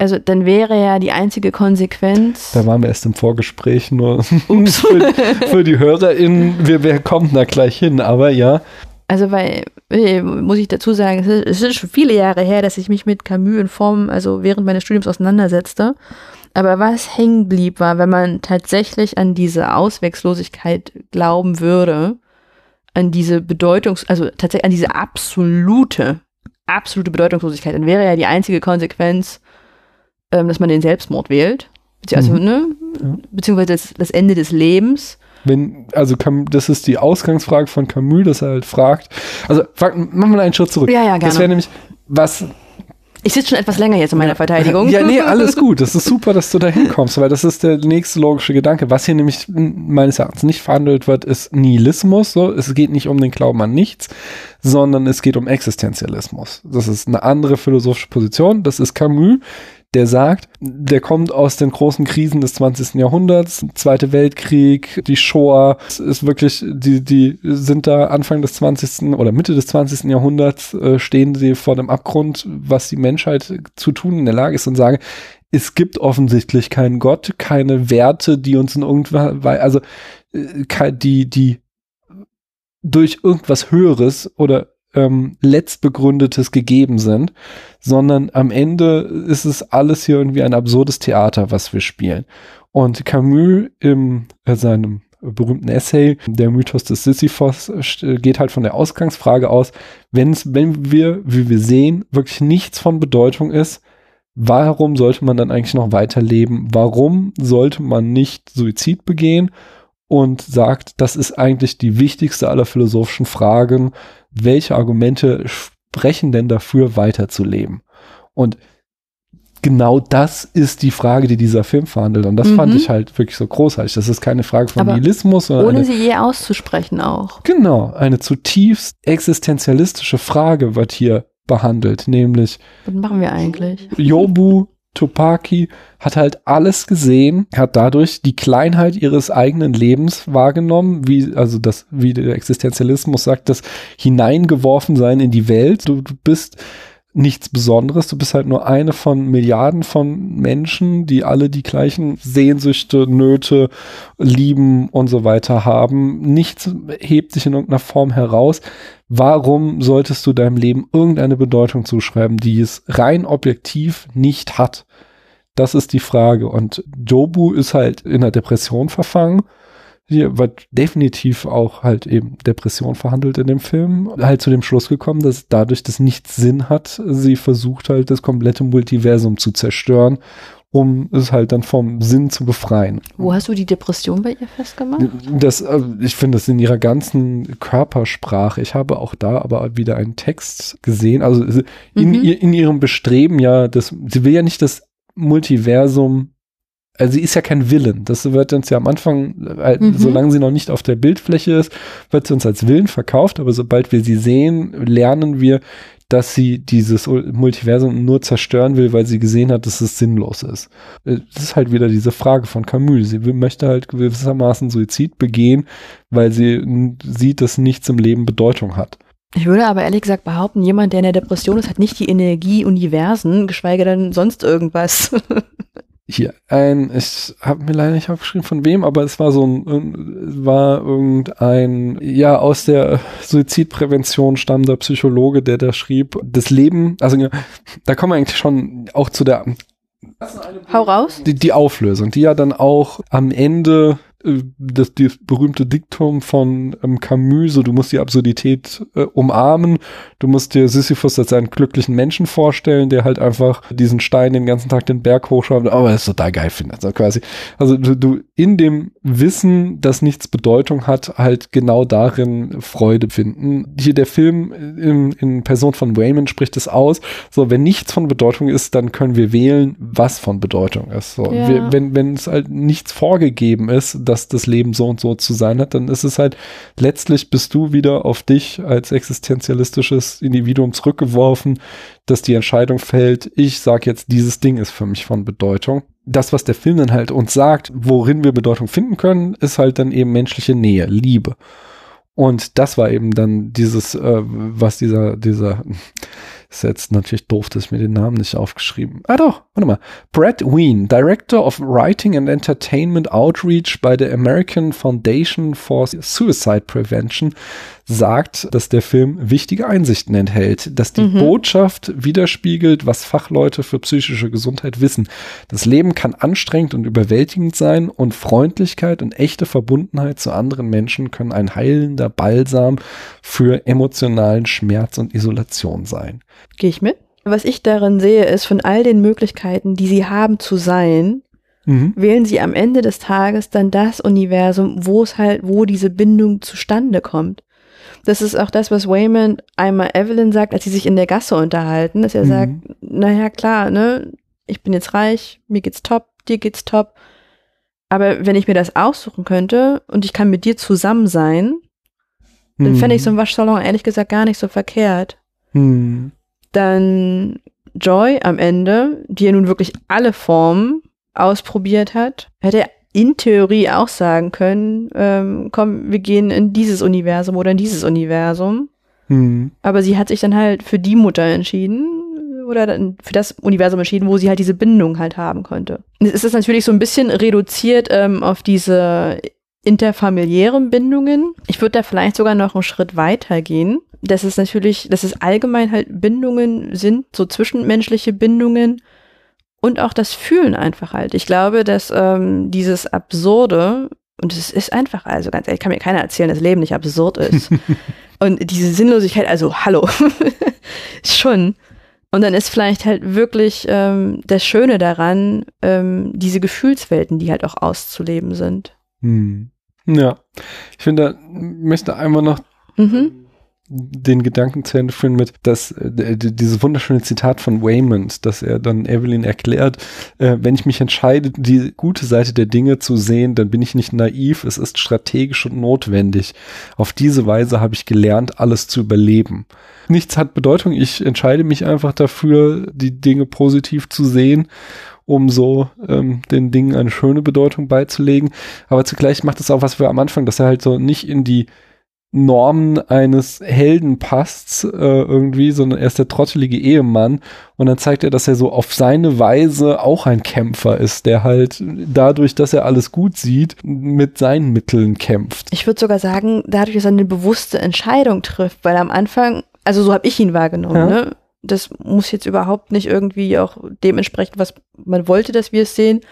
also dann wäre ja die einzige Konsequenz. Da waren wir erst im Vorgespräch, nur für, für die HörerInnen, wir, wir kommen da gleich hin, aber ja. Also weil, äh, muss ich dazu sagen, es ist, es ist schon viele Jahre her, dass ich mich mit Camus in Form, also während meines Studiums auseinandersetzte. Aber was hängen blieb, war, wenn man tatsächlich an diese Auswegslosigkeit glauben würde, an diese Bedeutungs-, also tatsächlich an diese absolute, absolute Bedeutungslosigkeit, dann wäre ja die einzige Konsequenz, ähm, dass man den Selbstmord wählt. Bezieh- Also, Mhm. ne? Ja. Beziehungsweise das, das Ende des Lebens. Wenn, also Cam- das ist die Ausgangsfrage von Camus, dass er halt fragt. Also frag, machen wir einen Schritt zurück. Ja, ja, Das wäre nämlich, was Ich sitze schon etwas länger jetzt in meiner Verteidigung. Ja, nee, alles gut. Das ist super, dass du da hinkommst, weil das ist der nächste logische Gedanke. Was hier nämlich meines Erachtens nicht verhandelt wird, ist Nihilismus. So. Es geht nicht um den Glauben an nichts, sondern es geht um Existenzialismus. Das ist eine andere philosophische Position. Das ist Camus der sagt, der kommt aus den großen Krisen des 20. Jahrhunderts, Zweite Weltkrieg, die Shoah, es ist wirklich, die, die sind da Anfang des 20. oder Mitte des 20. Jahrhunderts, äh, stehen sie vor dem Abgrund, was die Menschheit zu tun in der Lage ist und sagen, es gibt offensichtlich keinen Gott, keine Werte, die uns in irgendwann, also äh, die, die durch irgendwas Höheres oder ähm, letztbegründetes gegeben sind, sondern am Ende ist es alles hier irgendwie ein absurdes Theater, was wir spielen. Und Camus in äh, seinem berühmten Essay, der Mythos des Sisyphos, äh, geht halt von der Ausgangsfrage aus, wenn's, wenn wir, wie wir sehen, wirklich nichts von Bedeutung ist, warum sollte man dann eigentlich noch weiterleben? Warum sollte man nicht Suizid begehen? Und sagt, das ist eigentlich die wichtigste aller philosophischen Fragen, welche Argumente sprechen denn dafür, weiterzuleben? Und genau das ist die Frage, die dieser Film verhandelt. Und das mhm. fand ich halt wirklich so großartig. Das ist keine Frage von Aber Nihilismus. Ohne eine, sie je auszusprechen auch. Genau, eine zutiefst existenzialistische Frage wird hier behandelt, nämlich. Was machen wir eigentlich? Jobu Topaki hat halt alles gesehen, hat dadurch die Kleinheit ihres eigenen Lebens wahrgenommen, wie, also das, wie der Existenzialismus sagt, das hineingeworfen sein in die Welt. Du, du bist nichts Besonderes. Du bist halt nur eine von Milliarden von Menschen, die alle die gleichen Sehnsüchte, Nöte, Lieben und so weiter haben. Nichts hebt sich in irgendeiner Form heraus. Warum solltest du deinem Leben irgendeine Bedeutung zuschreiben, die es rein objektiv nicht hat? Das ist die Frage. Und Jobu ist halt in einer Depression verfangen hier wird definitiv auch halt eben Depression verhandelt in dem Film, halt zu dem Schluss gekommen, dass dadurch das nichts Sinn hat, sie versucht halt das komplette Multiversum zu zerstören, um es halt dann vom Sinn zu befreien. Wo hast du die Depression bei ihr festgemacht? Das, äh, ich finde das in ihrer ganzen Körpersprache. Ich habe auch da aber wieder einen Text gesehen, also in, mhm. in ihrem Bestreben ja, das, sie will ja nicht das Multiversum also sie ist ja kein Willen. Das wird uns ja am Anfang, äh, mhm. solange sie noch nicht auf der Bildfläche ist, wird sie uns als Willen verkauft. Aber sobald wir sie sehen, lernen wir, dass sie dieses Multiversum nur zerstören will, weil sie gesehen hat, dass es sinnlos ist. Äh, das ist halt wieder diese Frage von Camus. Sie möchte halt gewissermaßen Suizid begehen, weil sie sieht, dass nichts im Leben Bedeutung hat. Ich würde aber ehrlich gesagt behaupten, jemand, der in der Depression ist, hat nicht die Energie Universen, geschweige denn sonst irgendwas. hier ein, ich habe mir leider nicht aufgeschrieben von wem, aber es war so ein, war irgendein, ja, aus der Suizidprävention stammender Psychologe, der da schrieb, das Leben, also da kommen wir eigentlich schon auch zu der Hau raus. Die, die Auflösung, die ja dann auch am Ende das, das berühmte Diktum von ähm, Camus, so du musst die Absurdität äh, umarmen, du musst dir Sisyphus als einen glücklichen Menschen vorstellen, der halt einfach diesen Stein den ganzen Tag den Berg hochschraubt, aber es total geil findet, also quasi. Also du, du in dem Wissen, dass nichts Bedeutung hat, halt genau darin Freude finden. Hier der Film in, in Person von Wayman spricht es aus, so wenn nichts von Bedeutung ist, dann können wir wählen, was von Bedeutung ist. So, ja. wir, wenn, wenn es halt nichts vorgegeben ist, dass das Leben so und so zu sein hat, dann ist es halt, letztlich bist du wieder auf dich als existenzialistisches Individuum zurückgeworfen, dass die Entscheidung fällt, ich sage jetzt, dieses Ding ist für mich von Bedeutung. Das, was der Film dann halt uns sagt, worin wir Bedeutung finden können, ist halt dann eben menschliche Nähe, Liebe. Und das war eben dann dieses, äh, was dieser, dieser ist jetzt natürlich doof, dass mir den Namen nicht aufgeschrieben. Ah doch, warte mal. Brad Ween, Director of Writing and Entertainment Outreach bei der American Foundation for Suicide Prevention, sagt, dass der Film wichtige Einsichten enthält, dass die mhm. Botschaft widerspiegelt, was Fachleute für psychische Gesundheit wissen. Das Leben kann anstrengend und überwältigend sein und Freundlichkeit und echte Verbundenheit zu anderen Menschen können ein heilender Balsam für emotionalen Schmerz und Isolation sein. Gehe ich mit? Was ich darin sehe, ist von all den Möglichkeiten, die sie haben zu sein, mhm. wählen sie am Ende des Tages dann das Universum, wo es halt, wo diese Bindung zustande kommt. Das ist auch das, was Wayman einmal Evelyn sagt, als sie sich in der Gasse unterhalten, dass er Mhm. sagt, naja, klar, ne, ich bin jetzt reich, mir geht's top, dir geht's top. Aber wenn ich mir das aussuchen könnte und ich kann mit dir zusammen sein, dann fände ich so einen Waschsalon ehrlich gesagt gar nicht so verkehrt. Hm. Dann Joy am Ende, die ja nun wirklich alle Formen ausprobiert hat, hätte er in Theorie auch sagen können, ähm, komm, wir gehen in dieses Universum oder in dieses Universum. Hm. Aber sie hat sich dann halt für die Mutter entschieden oder dann für das Universum entschieden, wo sie halt diese Bindung halt haben konnte. Es ist natürlich so ein bisschen reduziert ähm, auf diese interfamiliären Bindungen. Ich würde da vielleicht sogar noch einen Schritt weiter gehen. Dass es natürlich, dass es allgemein halt Bindungen sind, so zwischenmenschliche Bindungen und auch das Fühlen einfach halt. Ich glaube, dass ähm, dieses Absurde, und es ist einfach, also ganz ehrlich, kann mir keiner erzählen, dass das Leben nicht absurd ist. und diese Sinnlosigkeit, also hallo, schon. Und dann ist vielleicht halt wirklich ähm, das Schöne daran, ähm, diese Gefühlswelten, die halt auch auszuleben sind. Hm. Ja. Ich finde, da möchte einmal noch Mhm. Den Gedanken zu Ende führen mit, dass äh, dieses wunderschöne Zitat von Waymond, dass er dann Evelyn erklärt, äh, wenn ich mich entscheide, die gute Seite der Dinge zu sehen, dann bin ich nicht naiv, es ist strategisch und notwendig. Auf diese Weise habe ich gelernt, alles zu überleben. Nichts hat Bedeutung, ich entscheide mich einfach dafür, die Dinge positiv zu sehen um so ähm, den Dingen eine schöne Bedeutung beizulegen. Aber zugleich macht es auch was für am Anfang, dass er halt so nicht in die Normen eines Helden passt äh, irgendwie, sondern er ist der trottelige Ehemann und dann zeigt er, dass er so auf seine Weise auch ein Kämpfer ist, der halt dadurch, dass er alles gut sieht, mit seinen Mitteln kämpft. Ich würde sogar sagen, dadurch, dass er eine bewusste Entscheidung trifft, weil am Anfang, also so habe ich ihn wahrgenommen, Ja. ne? Das muss jetzt überhaupt nicht irgendwie auch dementsprechend, was man wollte, dass wir es sehen.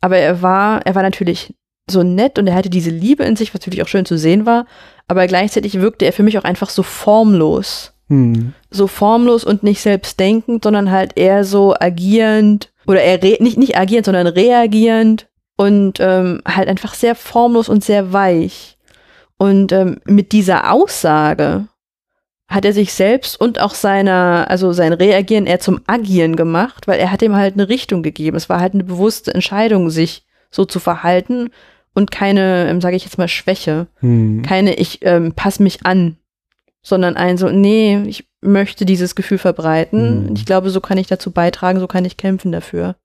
Aber er war, er war natürlich so nett und er hatte diese Liebe in sich, was natürlich auch schön zu sehen war. Aber gleichzeitig wirkte er für mich auch einfach so formlos. Hm. So formlos und nicht selbstdenkend, sondern halt eher so agierend oder er nicht, nicht agierend, sondern reagierend und ähm, halt einfach sehr formlos und sehr weich. Und ähm, mit dieser Aussage hat er sich selbst und auch seiner, also sein Reagieren eher zum Agieren gemacht, weil er hat ihm halt eine Richtung gegeben. Es war halt eine bewusste Entscheidung, sich so zu verhalten und keine, ähm, sage ich jetzt mal, Schwäche. Hm. Keine, ich ähm, passe mich an, sondern ein so, nee, ich möchte dieses Gefühl verbreiten. Hm. Ich glaube, so kann ich dazu beitragen, so kann ich kämpfen dafür.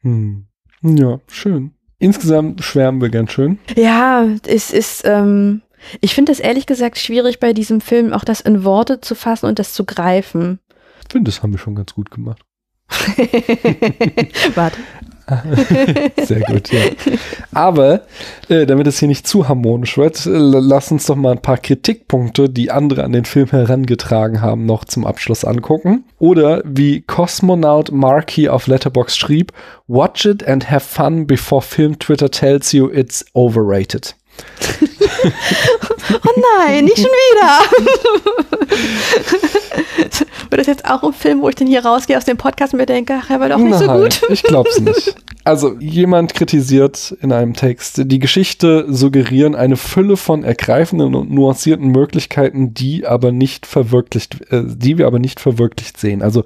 Hm. Ja, schön. Insgesamt schwärmen wir ganz schön. Ja, es ist, ähm, ich finde es ehrlich gesagt schwierig bei diesem Film, auch das in Worte zu fassen und das zu greifen. Ich finde, das haben wir schon ganz gut gemacht. Warte. Sehr gut, ja. Aber äh, damit es hier nicht zu harmonisch wird, äh, lass uns doch mal ein paar Kritikpunkte, die andere an den Film herangetragen haben, noch zum Abschluss angucken. Oder wie Cosmonaut Markey auf Letterbox schrieb, watch it and have fun before film Twitter tells you it's overrated. Oh nein, nicht schon wieder. Wird das jetzt auch ein Film, wo ich dann hier rausgehe aus dem Podcast und mir denke, ach, er war doch nicht so Nein, gut. ich glaub's nicht. Also jemand kritisiert in einem Text, die Geschichte suggerieren eine Fülle von ergreifenden und nuancierten Möglichkeiten, die aber nicht verwirklicht, äh, die wir aber nicht verwirklicht sehen. Also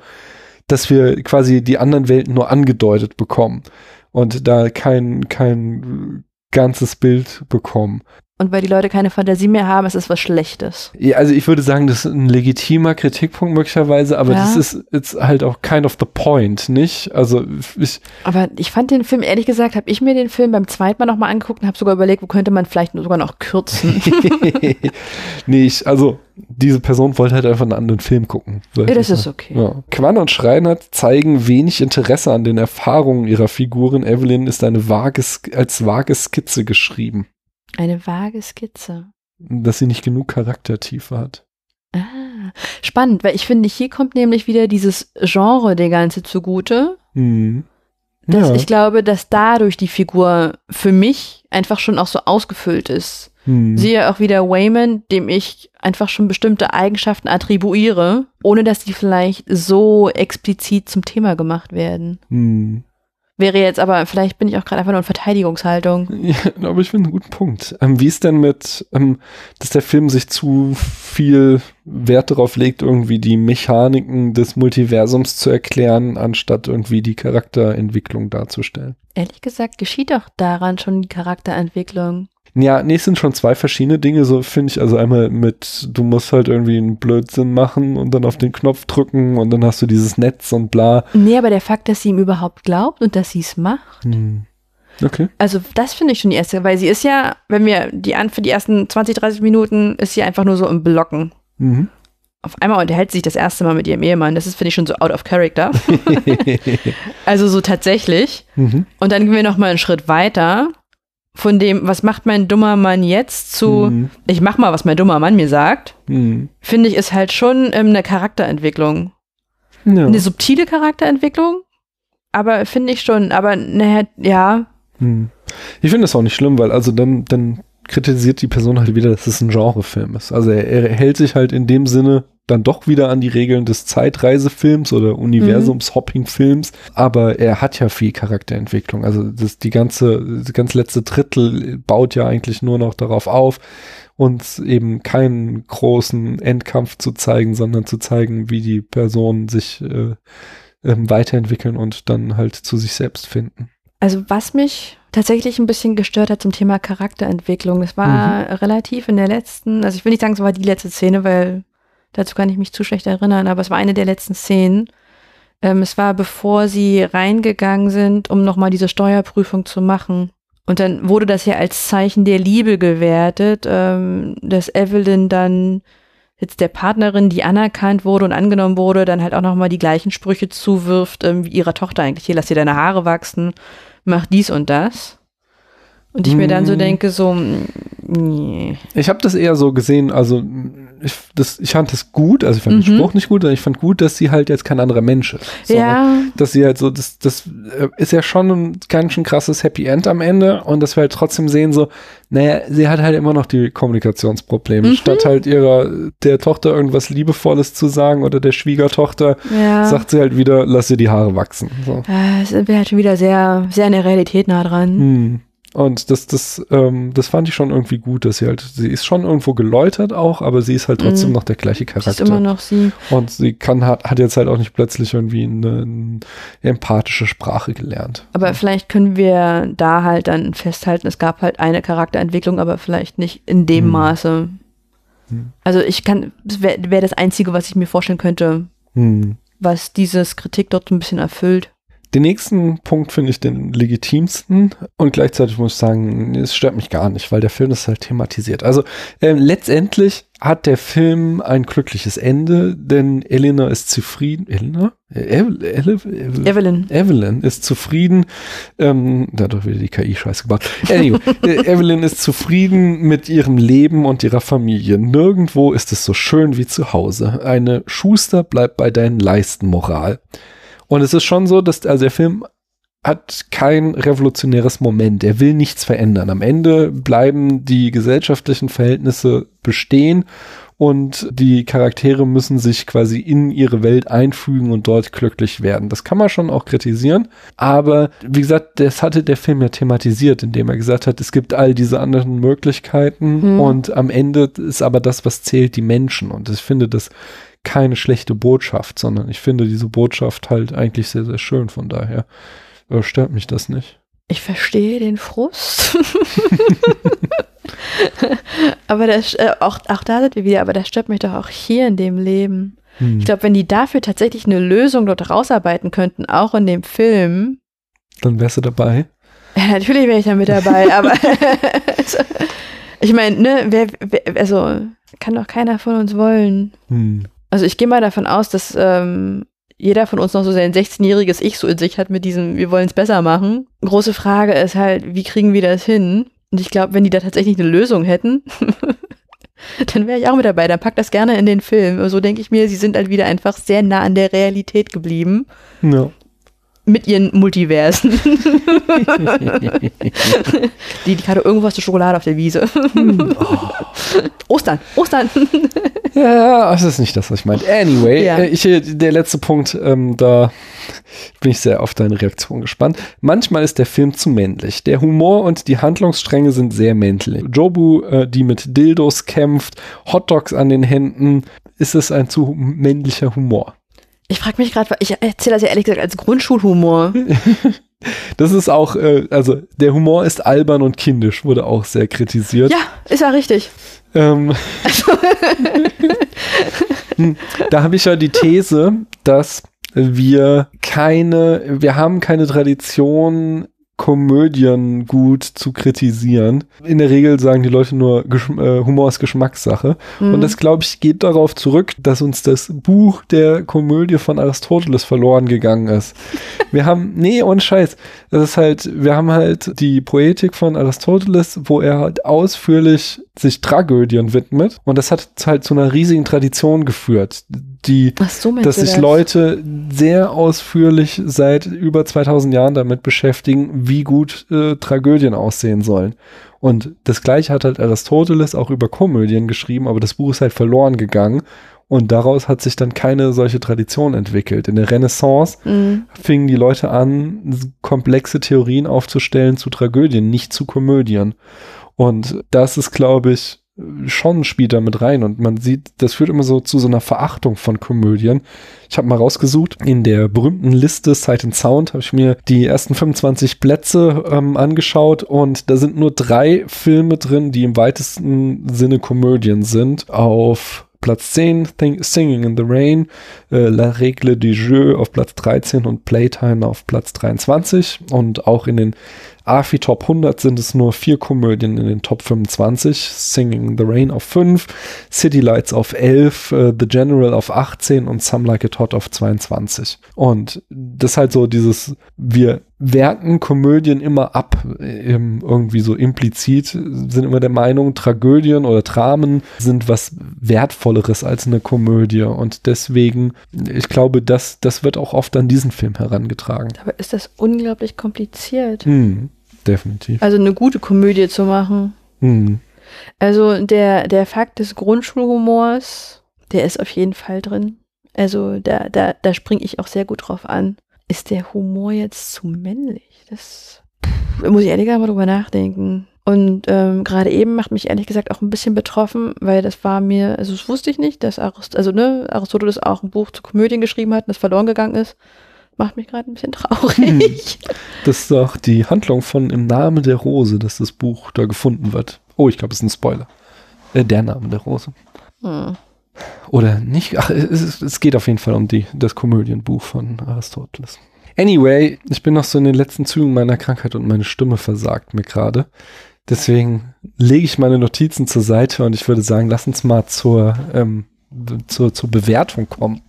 dass wir quasi die anderen Welten nur angedeutet bekommen und da kein kein ganzes Bild bekommen. Und weil die Leute keine Fantasie mehr haben, ist es was Schlechtes. Ja, also ich würde sagen, das ist ein legitimer Kritikpunkt möglicherweise, aber Ja. das ist jetzt halt auch kind of the point, nicht? Also ich, Aber ich fand den Film, ehrlich gesagt, habe ich mir den Film beim zweiten Mal nochmal angeguckt und habe sogar überlegt, wo könnte man vielleicht sogar noch kürzen. nee, ich, also diese Person wollte halt einfach einen anderen Film gucken. ja, das ist okay. Ja. Quan und Schreinert zeigen wenig Interesse an den Erfahrungen ihrer Figuren. Evelyn ist eine vage, als vage Skizze geschrieben, Eine vage Skizze. dass sie nicht genug Charaktertiefe hat. Ah, spannend, weil ich finde, hier kommt nämlich wieder dieses Genre der ganze zugute. Hm. Dass ja. Ich glaube, dass dadurch die Figur für mich einfach schon auch so ausgefüllt ist. hm. Siehe auch wieder Wayman, dem ich einfach schon bestimmte Eigenschaften attribuiere, ohne dass die vielleicht so explizit zum Thema gemacht werden. hm. Wäre jetzt aber, vielleicht bin ich auch gerade einfach nur in Verteidigungshaltung. Ja, aber ich finde einen guten Punkt. Ähm, wie ist denn mit, ähm, dass der Film sich zu viel Wert darauf legt, irgendwie die Mechaniken des Multiversums zu erklären, anstatt irgendwie die Charakterentwicklung darzustellen? Ehrlich gesagt, geschieht doch daran schon die Charakterentwicklung. Ja, nee, es sind schon zwei verschiedene Dinge, so finde ich. Also einmal mit, du musst halt irgendwie einen Blödsinn machen und dann auf den Knopf drücken und dann hast du dieses Netz und bla. Nee, aber der Fakt, dass sie ihm überhaupt glaubt und dass sie es macht. Hm. Okay. Also das finde ich schon die erste, weil sie ist ja, wenn wir die an für die ersten 20, 30 Minuten ist sie einfach nur so im Blocken. Mhm. Auf einmal unterhält sie sich das erste Mal mit ihrem Ehemann. Das ist, finde ich, schon so out of character. also so tatsächlich. mhm. Und dann gehen wir noch mal einen Schritt weiter von dem, was macht mein dummer Mann jetzt zu, Mhm. ich mach mal, was mein dummer Mann mir sagt, Mhm. finde ich, ist halt schon ähm, eine Charakterentwicklung. Ja. Eine subtile Charakterentwicklung, aber finde ich schon, aber naja, ja, Hm. Ich finde das auch nicht schlimm, weil also dann, dann kritisiert die Person halt wieder, dass es ein Genrefilm ist. Also er, er hält sich halt in dem Sinne dann doch wieder an die Regeln des Zeitreisefilms oder Universums-Hopping-Films, aber er hat ja viel Charakterentwicklung. Also das, die ganze, das ganz letzte Drittel baut ja eigentlich nur noch darauf auf, uns eben keinen großen Endkampf zu zeigen, sondern zu zeigen, wie die Personen sich äh, ähm, weiterentwickeln und dann halt zu sich selbst finden. Also was mich tatsächlich ein bisschen gestört hat zum Thema Charakterentwicklung, das war relativ in der letzten, also ich will nicht sagen, es war die letzte Szene, weil dazu kann ich mich zu schlecht erinnern, aber es war eine der letzten Szenen. Ähm, es war bevor sie reingegangen sind, um nochmal diese Steuerprüfung zu machen. Und dann wurde das ja als Zeichen der Liebe gewertet, ähm, dass Evelyn dann jetzt der Partnerin, die anerkannt wurde und angenommen wurde, dann halt auch nochmal die gleichen Sprüche zuwirft, ähm, wie ihrer Tochter eigentlich. Hier, lass dir deine Haare wachsen, mach dies und das. Und ich mir dann so Mm. denke, so, mm, nee. Ich habe das eher so gesehen, also ich, das, ich fand das gut, also ich fand den Mhm. Spruch nicht gut, aber ich fand gut, dass sie halt jetzt kein anderer Mensch ist. sondern Ja, Dass sie halt so, das, das äh, ist ja schon ein ganz schön krasses Happy End am Ende und dass wir halt trotzdem sehen, so, naja, sie hat halt immer noch die Kommunikationsprobleme. Mhm. Statt halt ihrer, der Tochter irgendwas Liebevolles zu sagen oder der Schwiegertochter, ja. sagt sie halt wieder, lass ihr die Haare wachsen. So. Äh, sind wir halt schon wieder sehr, sehr an der Realität nah dran. Hm. Und das, das, ähm, das fand ich schon irgendwie gut, dass sie halt, sie ist schon irgendwo geläutert auch, aber sie ist halt trotzdem Mhm. noch der gleiche Charakter. ist immer noch sie. Und sie kann, hat, hat jetzt halt auch nicht plötzlich irgendwie eine, eine empathische Sprache gelernt. Aber vielleicht können wir da halt dann festhalten, es gab halt eine Charakterentwicklung, aber vielleicht nicht in dem Hm. Maße. Hm. Also ich kann, das wäre wär das Einzige, was ich mir vorstellen könnte, Hm. was dieses Kritik dort so ein bisschen erfüllt. Den nächsten Punkt finde ich den legitimsten und gleichzeitig muss ich sagen, es stört mich gar nicht, weil der Film ist halt thematisiert. Also ähm, letztendlich hat der Film ein glückliches Ende, denn Elena ist zufrieden. Elena? Äh, Ev Ev Ev Evelyn. Evelyn ist zufrieden. Ähm, da hat doch wieder die KI scheiß gebaut. Anyway, äh, Evelyn ist zufrieden mit ihrem Leben und ihrer Familie. Nirgendwo ist es so schön wie zu Hause. Eine Schuster bleibt bei deinen Leisten Moral. Und es ist schon so, dass also der Film hat kein revolutionäres Moment. Er will nichts verändern. Am Ende bleiben die gesellschaftlichen Verhältnisse bestehen und die Charaktere müssen sich quasi in ihre Welt einfügen und dort glücklich werden. Das kann man schon auch kritisieren, aber wie gesagt, das hatte der Film ja thematisiert, indem er gesagt hat, es gibt all diese anderen Möglichkeiten Hm. und am Ende ist aber das, was zählt, die Menschen und ich finde das keine schlechte Botschaft, sondern ich finde diese Botschaft halt eigentlich sehr, sehr schön, von daher äh, stört mich das nicht. Ich verstehe den Frust. aber das, äh, auch, auch da sind wir wieder, aber das stört mich doch auch hier in dem Leben. Hm. Ich glaube, wenn die dafür tatsächlich eine Lösung dort rausarbeiten könnten, auch in dem Film, Dann wärst du dabei. ja, natürlich wäre ich da mit dabei, aber also, ich meine, ne, wer, wer, also kann doch keiner von uns wollen. Hm. Also ich gehe mal davon aus, dass ähm, jeder von uns noch so sein 16-jähriges Ich so in sich hat mit diesem, wir wollen es besser machen. Große Frage ist halt, wie kriegen wir das hin? Und ich glaube, wenn die da tatsächlich eine Lösung hätten, dann wäre ich auch mit dabei. Dann packt das gerne in den Film. So denke ich mir, sie sind halt wieder einfach sehr nah an der Realität geblieben. Ja. Mit ihren Multiversen. die, die gerade irgendwas zur Schokolade auf der Wiese. Ostern, Ostern. Ja, das ist nicht das, was ich meinte. Anyway, Ja. äh, ich, äh, der letzte Punkt, ähm, da Bin ich sehr auf deine Reaktion gespannt. Manchmal ist der Film zu männlich. Der Humor und die Handlungsstränge sind sehr männlich. Jobu, äh, die mit Dildos kämpft, Hotdogs an den Händen. Ist es ein zu männlicher Humor? Ich frage mich gerade, ich erzähle das ja ehrlich gesagt als Grundschulhumor. Das ist auch, äh, also der Humor ist albern und kindisch, wurde auch sehr kritisiert. Ja, ist ja richtig. Ähm, Hm, da habe ich ja die These, dass wir keine, wir haben keine Tradition, Komödien gut zu kritisieren. In der Regel sagen die Leute nur, Geschm äh, Humor ist Geschmackssache. Mhm. Und das, glaube ich, geht darauf zurück, dass uns das Buch der Komödie von Aristoteles verloren gegangen ist. Wir haben, nee, ohne Scheiß. Das ist halt, wir haben halt die Poetik von Aristoteles, wo er halt ausführlich sich Tragödien widmet. Und das hat halt zu einer riesigen Tradition geführt, die so, dass sich das? Leute sehr ausführlich seit über 2000 Jahren damit beschäftigen, wie gut äh, Tragödien aussehen sollen. Und das gleiche hat halt Aristoteles auch über Komödien geschrieben, aber das Buch ist halt verloren gegangen und daraus hat sich dann keine solche Tradition entwickelt. In der Renaissance Mhm. fingen die Leute an, komplexe Theorien aufzustellen zu Tragödien, nicht zu Komödien. Und das ist, glaube ich, schon spielt da mit rein. Und man sieht, das führt immer so zu so einer Verachtung von Komödien. Ich habe mal rausgesucht, in der berühmten Liste Sight and Sound habe ich mir die ersten 25 Plätze ähm, angeschaut und da sind nur drei Filme drin, die im weitesten Sinne Komödien sind. Auf Platz 10 Thing, Singing in the Rain, äh, La Règle du Jeu auf Platz 13 und Playtime auf Platz 23. Und auch in den AFI Top 100 sind es nur vier Komödien in den Top 25. Singing in the Rain auf 5, City Lights auf 11, äh, The General auf 18 und Some Like It Hot auf 22. Und das ist halt so dieses, wir werten Komödien immer ab, äh, irgendwie so implizit, sind immer der Meinung, Tragödien oder Dramen sind was Wertvolleres als eine Komödie. Und deswegen, ich glaube, das, das wird auch oft an diesen Film herangetragen. Aber ist das unglaublich kompliziert. Hm, definitiv. Also eine gute Komödie zu machen. Hm. Also der, der Fakt des Grundschulhumors, der ist auf jeden Fall drin. Also da, da, da springe ich auch sehr gut drauf an. Ist der Humor jetzt zu männlich? Das pff, muss ich ehrlich gesagt mal drüber nachdenken. Und ähm, gerade eben macht mich ehrlich gesagt auch ein bisschen betroffen, weil das war mir, also das wusste ich nicht, dass Arist also, ne, Aristoteles auch ein Buch zu Komödien geschrieben hat und das verloren gegangen ist. Macht mich gerade ein bisschen traurig. Das ist auch die Handlung von Im Namen der Rose, dass das Buch da gefunden wird. Oh, ich glaube, es ist ein Spoiler. Äh, der Name der Rose. Hm. Oder nicht? Ach, es, es geht auf jeden Fall um die, das Komödienbuch von Aristoteles. Anyway, ich bin noch so in den letzten Zügen meiner Krankheit und meine Stimme versagt mir gerade. Deswegen lege ich meine Notizen zur Seite und ich würde sagen, lass uns mal zur, ähm, zur, zur Bewertung kommen.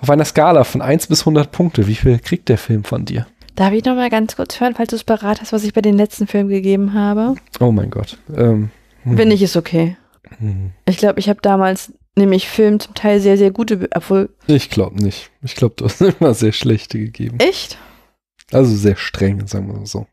Auf einer Skala von 1 bis 100 Punkte, wie viel kriegt der Film von dir? Darf ich noch mal ganz kurz hören, falls du es parat hast, was ich bei den letzten Filmen gegeben habe? Oh mein Gott. Ähm, hm, Wenn nicht, ist okay. hm. Ich glaube, ich habe damals nämlich Filmen zum Teil sehr, sehr gute, obwohl, Ich glaube nicht. Ich glaube, du hast immer sehr schlechte gegeben. echt? Also sehr streng, sagen wir mal so.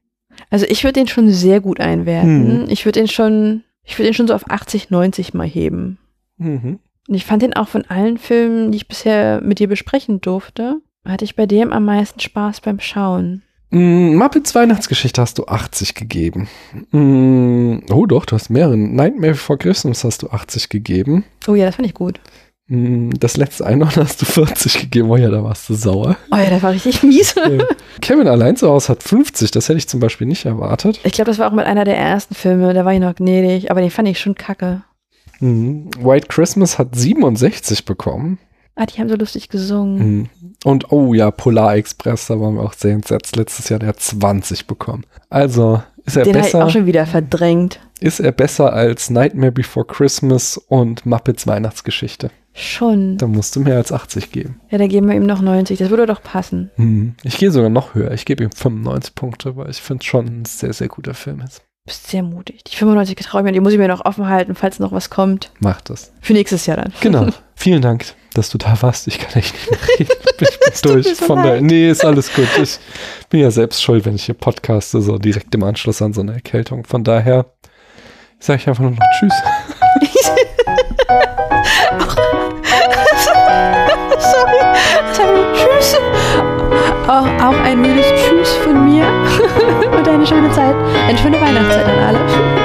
Also ich würde den schon sehr gut einwerten. Hm. Ich würde den schon, ich würde den schon so auf 80, 90 mal heben. Mhm. Und ich fand den auch von allen Filmen, die ich bisher mit dir besprechen durfte, hatte ich bei dem am meisten Spaß beim Schauen. Mm, Muppets Weihnachtsgeschichte hast du 80 gegeben. Mm, oh doch, du hast mehrere. Nightmare Before Christmas hast du 80 gegeben. Oh ja, das fand ich gut. Mm, Das letzte Einhorn hast du 40 gegeben. Oh ja, da warst du sauer. Oh ja, das war richtig mies. Äh, Kevin allein zu Hause hat 50. Das hätte ich zum Beispiel nicht erwartet. Ich glaube, das war auch mit einer der ersten Filme, da war ich noch gnädig, aber den fand ich schon kacke. Mm, White Christmas hat 67 bekommen. Ah, die haben so lustig gesungen. Mm. Und oh ja, Polar Express, da waren wir auch sehr entsetzt. Letztes Jahr, der hat 20 bekommen. Also ist er Den besser. auch schon wieder verdrängt. Ist er besser als Nightmare Before Christmas und Muppets Weihnachtsgeschichte? Schon. Da musst du mehr als 80 geben. Ja, da geben wir ihm noch 90. Das würde doch passen. Hm. Ich gehe sogar noch höher. Ich gebe ihm 95 Punkte, weil ich finde es schon ein sehr, sehr guter Film ist. Bist sehr mutig. Die 95 getraue ich mir, die muss ich mir noch offen halten, falls noch was kommt. Mach das. Für nächstes Jahr dann. Genau. Vielen Dank, dass du da warst. Ich kann echt nicht mehr reden. Ich bin durch. Von der, nee, ist alles gut. Ich bin ja selbst schuld, wenn ich hier podcaste, so direkt im Anschluss an so eine Erkältung. Von daher sage ich einfach nur noch Tschüss. Sorry. Sorry. Tschüss. auch, auch ein müdes Tschüss von mir und eine schöne Zeit, eine schöne Weihnachtszeit an alle.